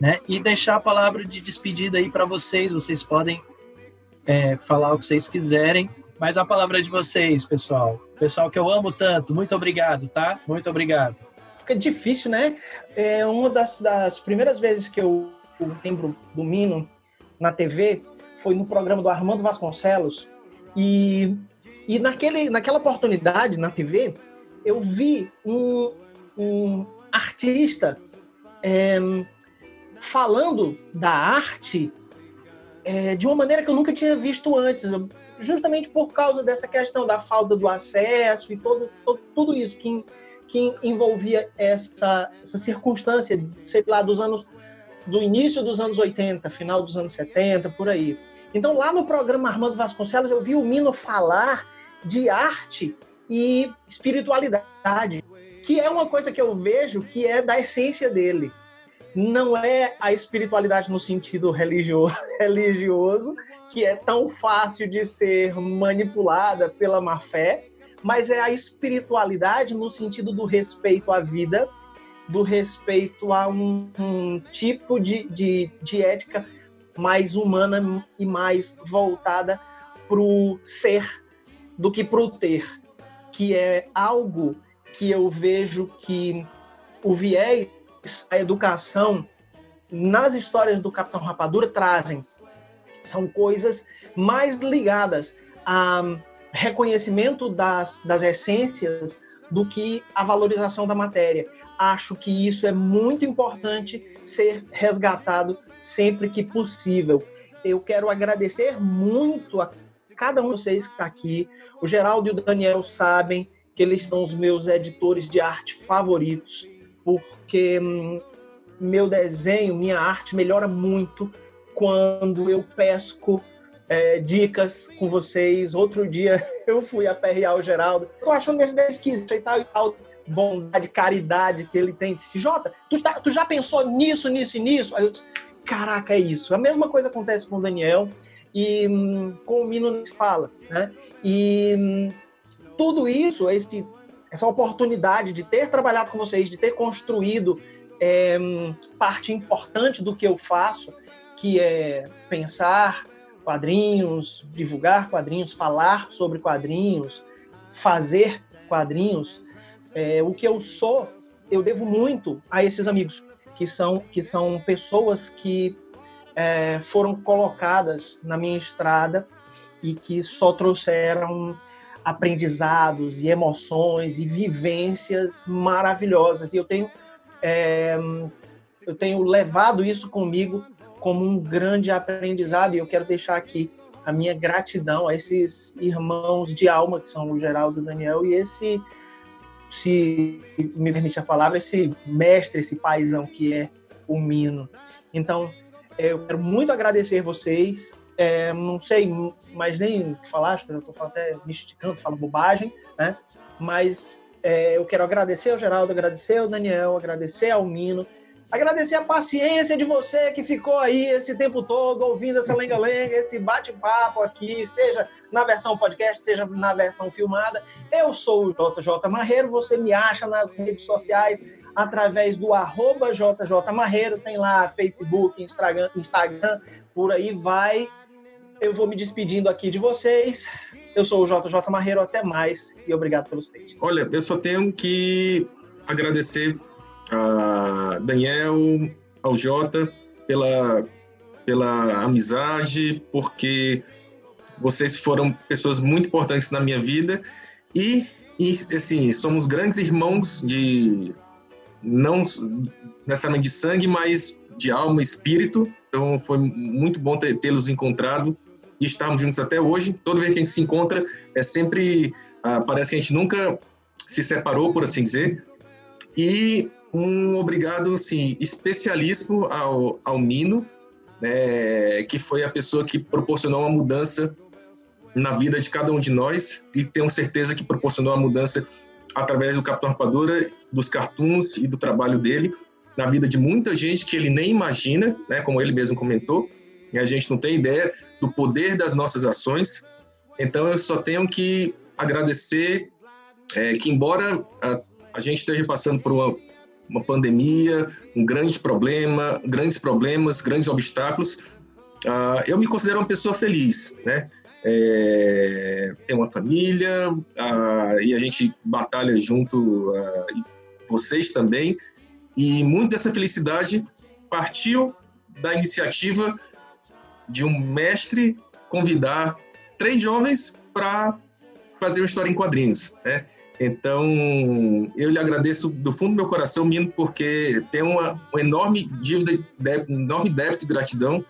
né? E deixar a palavra de despedida aí para vocês. Vocês podem é, falar o que vocês quiserem mas a palavra é de vocês, pessoal. Pessoal que eu amo tanto, muito obrigado, tá? Muito obrigado. Fica difícil, né? É uma das, das primeiras vezes que eu lembro do Mino na TV foi no programa do Armando Vasconcelos. E, e naquele, naquela oportunidade na TV, eu vi um, um artista é, falando da arte é, de uma maneira que eu nunca tinha visto antes. Justamente por causa dessa questão da falta do acesso e todo, todo tudo isso que, que envolvia essa, essa circunstância, sei lá, dos anos do início dos anos 80, final dos anos 70, por aí. Então, lá no programa Armando Vasconcelos, eu vi o Mino falar de arte e espiritualidade, que é uma coisa que eu vejo que é da essência dele. Não é a espiritualidade no sentido religioso, *laughs* religioso que é tão fácil de ser manipulada pela má fé, mas é a espiritualidade no sentido do respeito à vida, do respeito a um, um tipo de, de, de ética mais humana e mais voltada para o ser do que para o ter, que é algo que eu vejo que o viés, a educação nas histórias do Capitão Rapadura trazem são coisas mais ligadas a reconhecimento das, das essências do que a valorização da matéria. Acho que isso é muito importante ser resgatado sempre que possível. Eu quero agradecer muito a cada um de vocês que está aqui. O Geraldo e o Daniel sabem que eles são os meus editores de arte favoritos, porque hum, meu desenho, minha arte melhora muito quando eu pesco é, dicas com vocês. Outro dia *laughs* eu fui a PRA o Geraldo. Tô achando esse esquisito e tal e tal. Bondade, caridade que ele tem. Disse, Jota, tu, tá, tu já pensou nisso, nisso e nisso? Aí eu disse, caraca, é isso. A mesma coisa acontece com o Daniel e hum, com o Mino não se fala, né? E hum, tudo isso, esse, essa oportunidade de ter trabalhado com vocês, de ter construído é, hum, parte importante do que eu faço, que é pensar quadrinhos, divulgar quadrinhos, falar sobre quadrinhos, fazer quadrinhos. É, o que eu sou, eu devo muito a esses amigos, que são, que são pessoas que é, foram colocadas na minha estrada e que só trouxeram aprendizados e emoções e vivências maravilhosas. E eu tenho, é, eu tenho levado isso comigo como um grande aprendizado e eu quero deixar aqui a minha gratidão a esses irmãos de alma que são o Geraldo e o Daniel e esse se me permite a palavra esse mestre esse paizão que é o Mino. Então eu quero muito agradecer vocês. É, não sei mais nem o que falar eu estou até me esticando falando bobagem né? Mas é, eu quero agradecer ao Geraldo agradecer ao Daniel agradecer ao Mino Agradecer a paciência de você que ficou aí esse tempo todo ouvindo essa lenga-lenga, esse bate-papo aqui, seja na versão podcast, seja na versão filmada. Eu sou o JJ Marreiro, você me acha nas redes sociais através do arroba JJ Marreiro, tem lá Facebook, Instagram, Instagram, por aí vai. Eu vou me despedindo aqui de vocês. Eu sou o JJ Marreiro, até mais e obrigado pelos peixes. Olha, eu só tenho que agradecer a Daniel, ao Jota, pela, pela amizade, porque vocês foram pessoas muito importantes na minha vida e, e assim, somos grandes irmãos de não necessariamente de sangue, mas de alma e espírito. Então foi muito bom tê-los encontrado e estarmos juntos até hoje. Toda vez que a gente se encontra, é sempre ah, parece que a gente nunca se separou, por assim dizer. E um obrigado assim, especialíssimo ao, ao Mino, né, que foi a pessoa que proporcionou uma mudança na vida de cada um de nós e tenho certeza que proporcionou a mudança através do Capitão Rapadura, dos cartoons e do trabalho dele na vida de muita gente que ele nem imagina, né, como ele mesmo comentou, e a gente não tem ideia do poder das nossas ações. Então eu só tenho que agradecer é, que embora a, a gente esteja passando por uma uma pandemia, um grande problema, grandes problemas, grandes obstáculos. Uh, eu me considero uma pessoa feliz, né? É, tenho uma família uh, e a gente batalha junto, uh, vocês também. E muito dessa felicidade partiu da iniciativa de um mestre convidar três jovens para fazer uma história em quadrinhos, né? Então, eu lhe agradeço do fundo do meu coração, Mino, porque tem uma, uma enorme dívida, débito, enorme débito de gratidão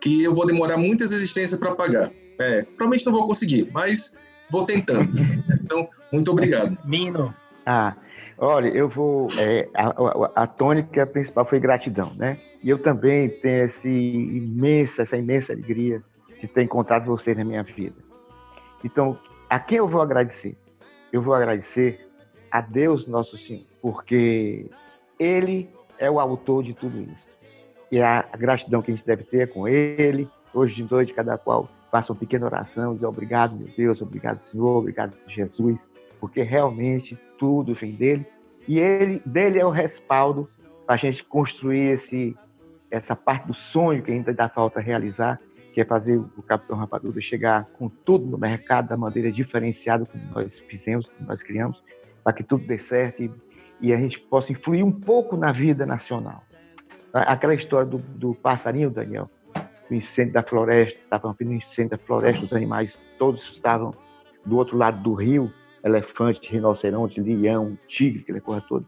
que eu vou demorar muitas existências para pagar. É, provavelmente não vou conseguir, mas vou tentando. *laughs* Então, muito obrigado. Mino. Ah, olha, eu vou. É, a, a, a tônica principal foi gratidão, né? E eu também tenho esse imensa, essa imensa alegria de ter encontrado você na minha vida. Então, a quem eu vou agradecer? Eu vou agradecer a Deus Nosso Senhor, porque Ele é o autor de tudo isso. E a gratidão que a gente deve ter é com Ele. Hoje de noite, cada qual faça uma pequena oração, diz obrigado, meu Deus, obrigado, Senhor, obrigado, Jesus, porque realmente tudo vem dele. E ele, dele é o respaldo para a gente construir esse, essa parte do sonho que ainda dá falta realizar, que é fazer o Capitão Rapadura chegar com tudo no mercado da maneira diferenciada como nós fizemos, como nós criamos, para que tudo dê certo e, e, a gente possa influir um pouco na vida nacional. Aquela história do, do passarinho, Daniel, o incêndio da floresta, estava um incêndio da floresta, os animais todos estavam do outro lado do rio, elefante, rinoceronte, leão, tigre, aquela coisa toda.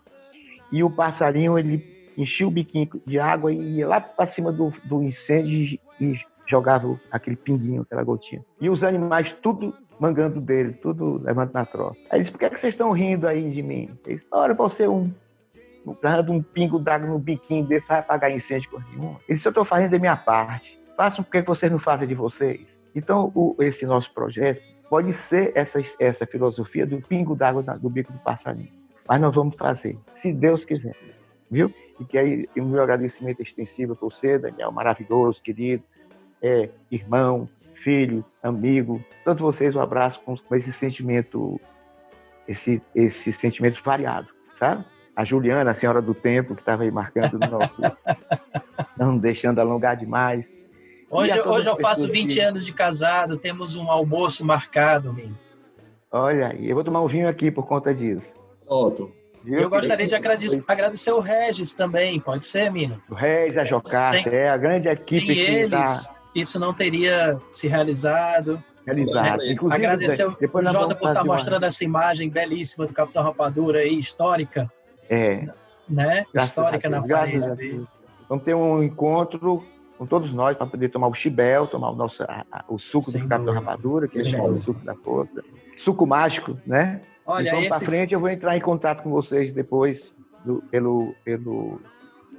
E o passarinho, ele enchia o biquinho de água e ia lá para cima do, do incêndio e jogava aquele pinguinho, aquela gotinha. E os animais tudo mangando dele, tudo levando na troça. Aí ele disse, por que, é que vocês estão rindo aí de mim? Ele disse, olha, você um, dando um pingo d'água no biquinho desse, vai apagar incêndio com nenhum. Ele disse, eu estou fazendo a minha parte. Façam o que vocês não fazem de vocês. Então, o, esse nosso projeto pode ser essa, essa filosofia do pingo d'água do bico do passarinho. Mas nós vamos fazer, se Deus quiser. Viu? E que aí o meu agradecimento extensivo por você, Daniel, maravilhoso, querido, é, irmão, filho, amigo, todos vocês um abraço com, com esse sentimento, esse, esse sentimento variado, sabe? A Juliana, a senhora do tempo, que estava aí marcando no nosso, *laughs* não deixando alongar demais. Hoje, hoje eu faço 20 que... anos de casado, temos um almoço marcado, menino. Olha aí, eu vou tomar um vinho aqui por conta disso. Otto. Eu gostaria de agradecer, agradecer o Regis também, pode ser, Mino? O Regis, a Jocasta, é a grande equipe sem que eles, tá... isso não teria se realizado. Realizado. Inclusive, agradecer o Jota por estar mostrando essa imagem belíssima do Capitão Rapadura aí, histórica. É. Né? Graças histórica na parede. Vamos ter um encontro com todos nós para poder tomar o chibel, tomar o nosso a, a, o suco Sem do Capitão Rapadura, que é o suco da força. Suco mágico, né? Olha, então, esse... para frente, eu vou entrar em contato com vocês depois do, pelo, pelo,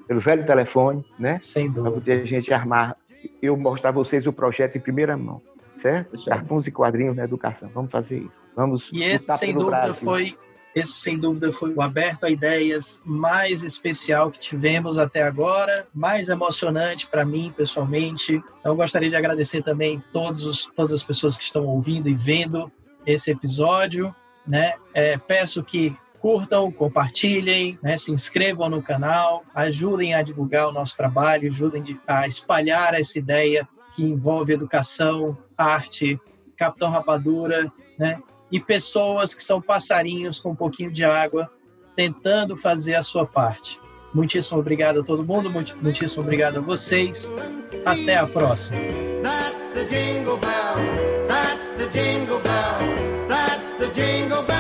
pelo velho telefone, né? Sem dúvida. Para poder a gente armar, eu mostrar a vocês o projeto em primeira mão, certo? Cartões e quadrinhos na educação. Vamos fazer isso. Vamos e esse, sem dúvida, Brasil. foi esse, sem dúvida, foi o Aberto a Ideias mais especial que tivemos até agora, mais emocionante para mim, pessoalmente. Então, eu gostaria de agradecer também todos os, todas as pessoas que estão ouvindo e vendo esse episódio. Né? É, peço que curtam, compartilhem, né, se inscrevam no canal, ajudem a divulgar o nosso trabalho, ajudem a espalhar essa ideia que envolve educação, arte, Capitão Rapadura, né? E pessoas que são passarinhos com um pouquinho de água, tentando fazer a sua parte. Muitíssimo obrigado a todo mundo, muitíssimo obrigado a vocês. Até a próxima. That's the jingle bell. That's the jingle bell. That's the jingle bell.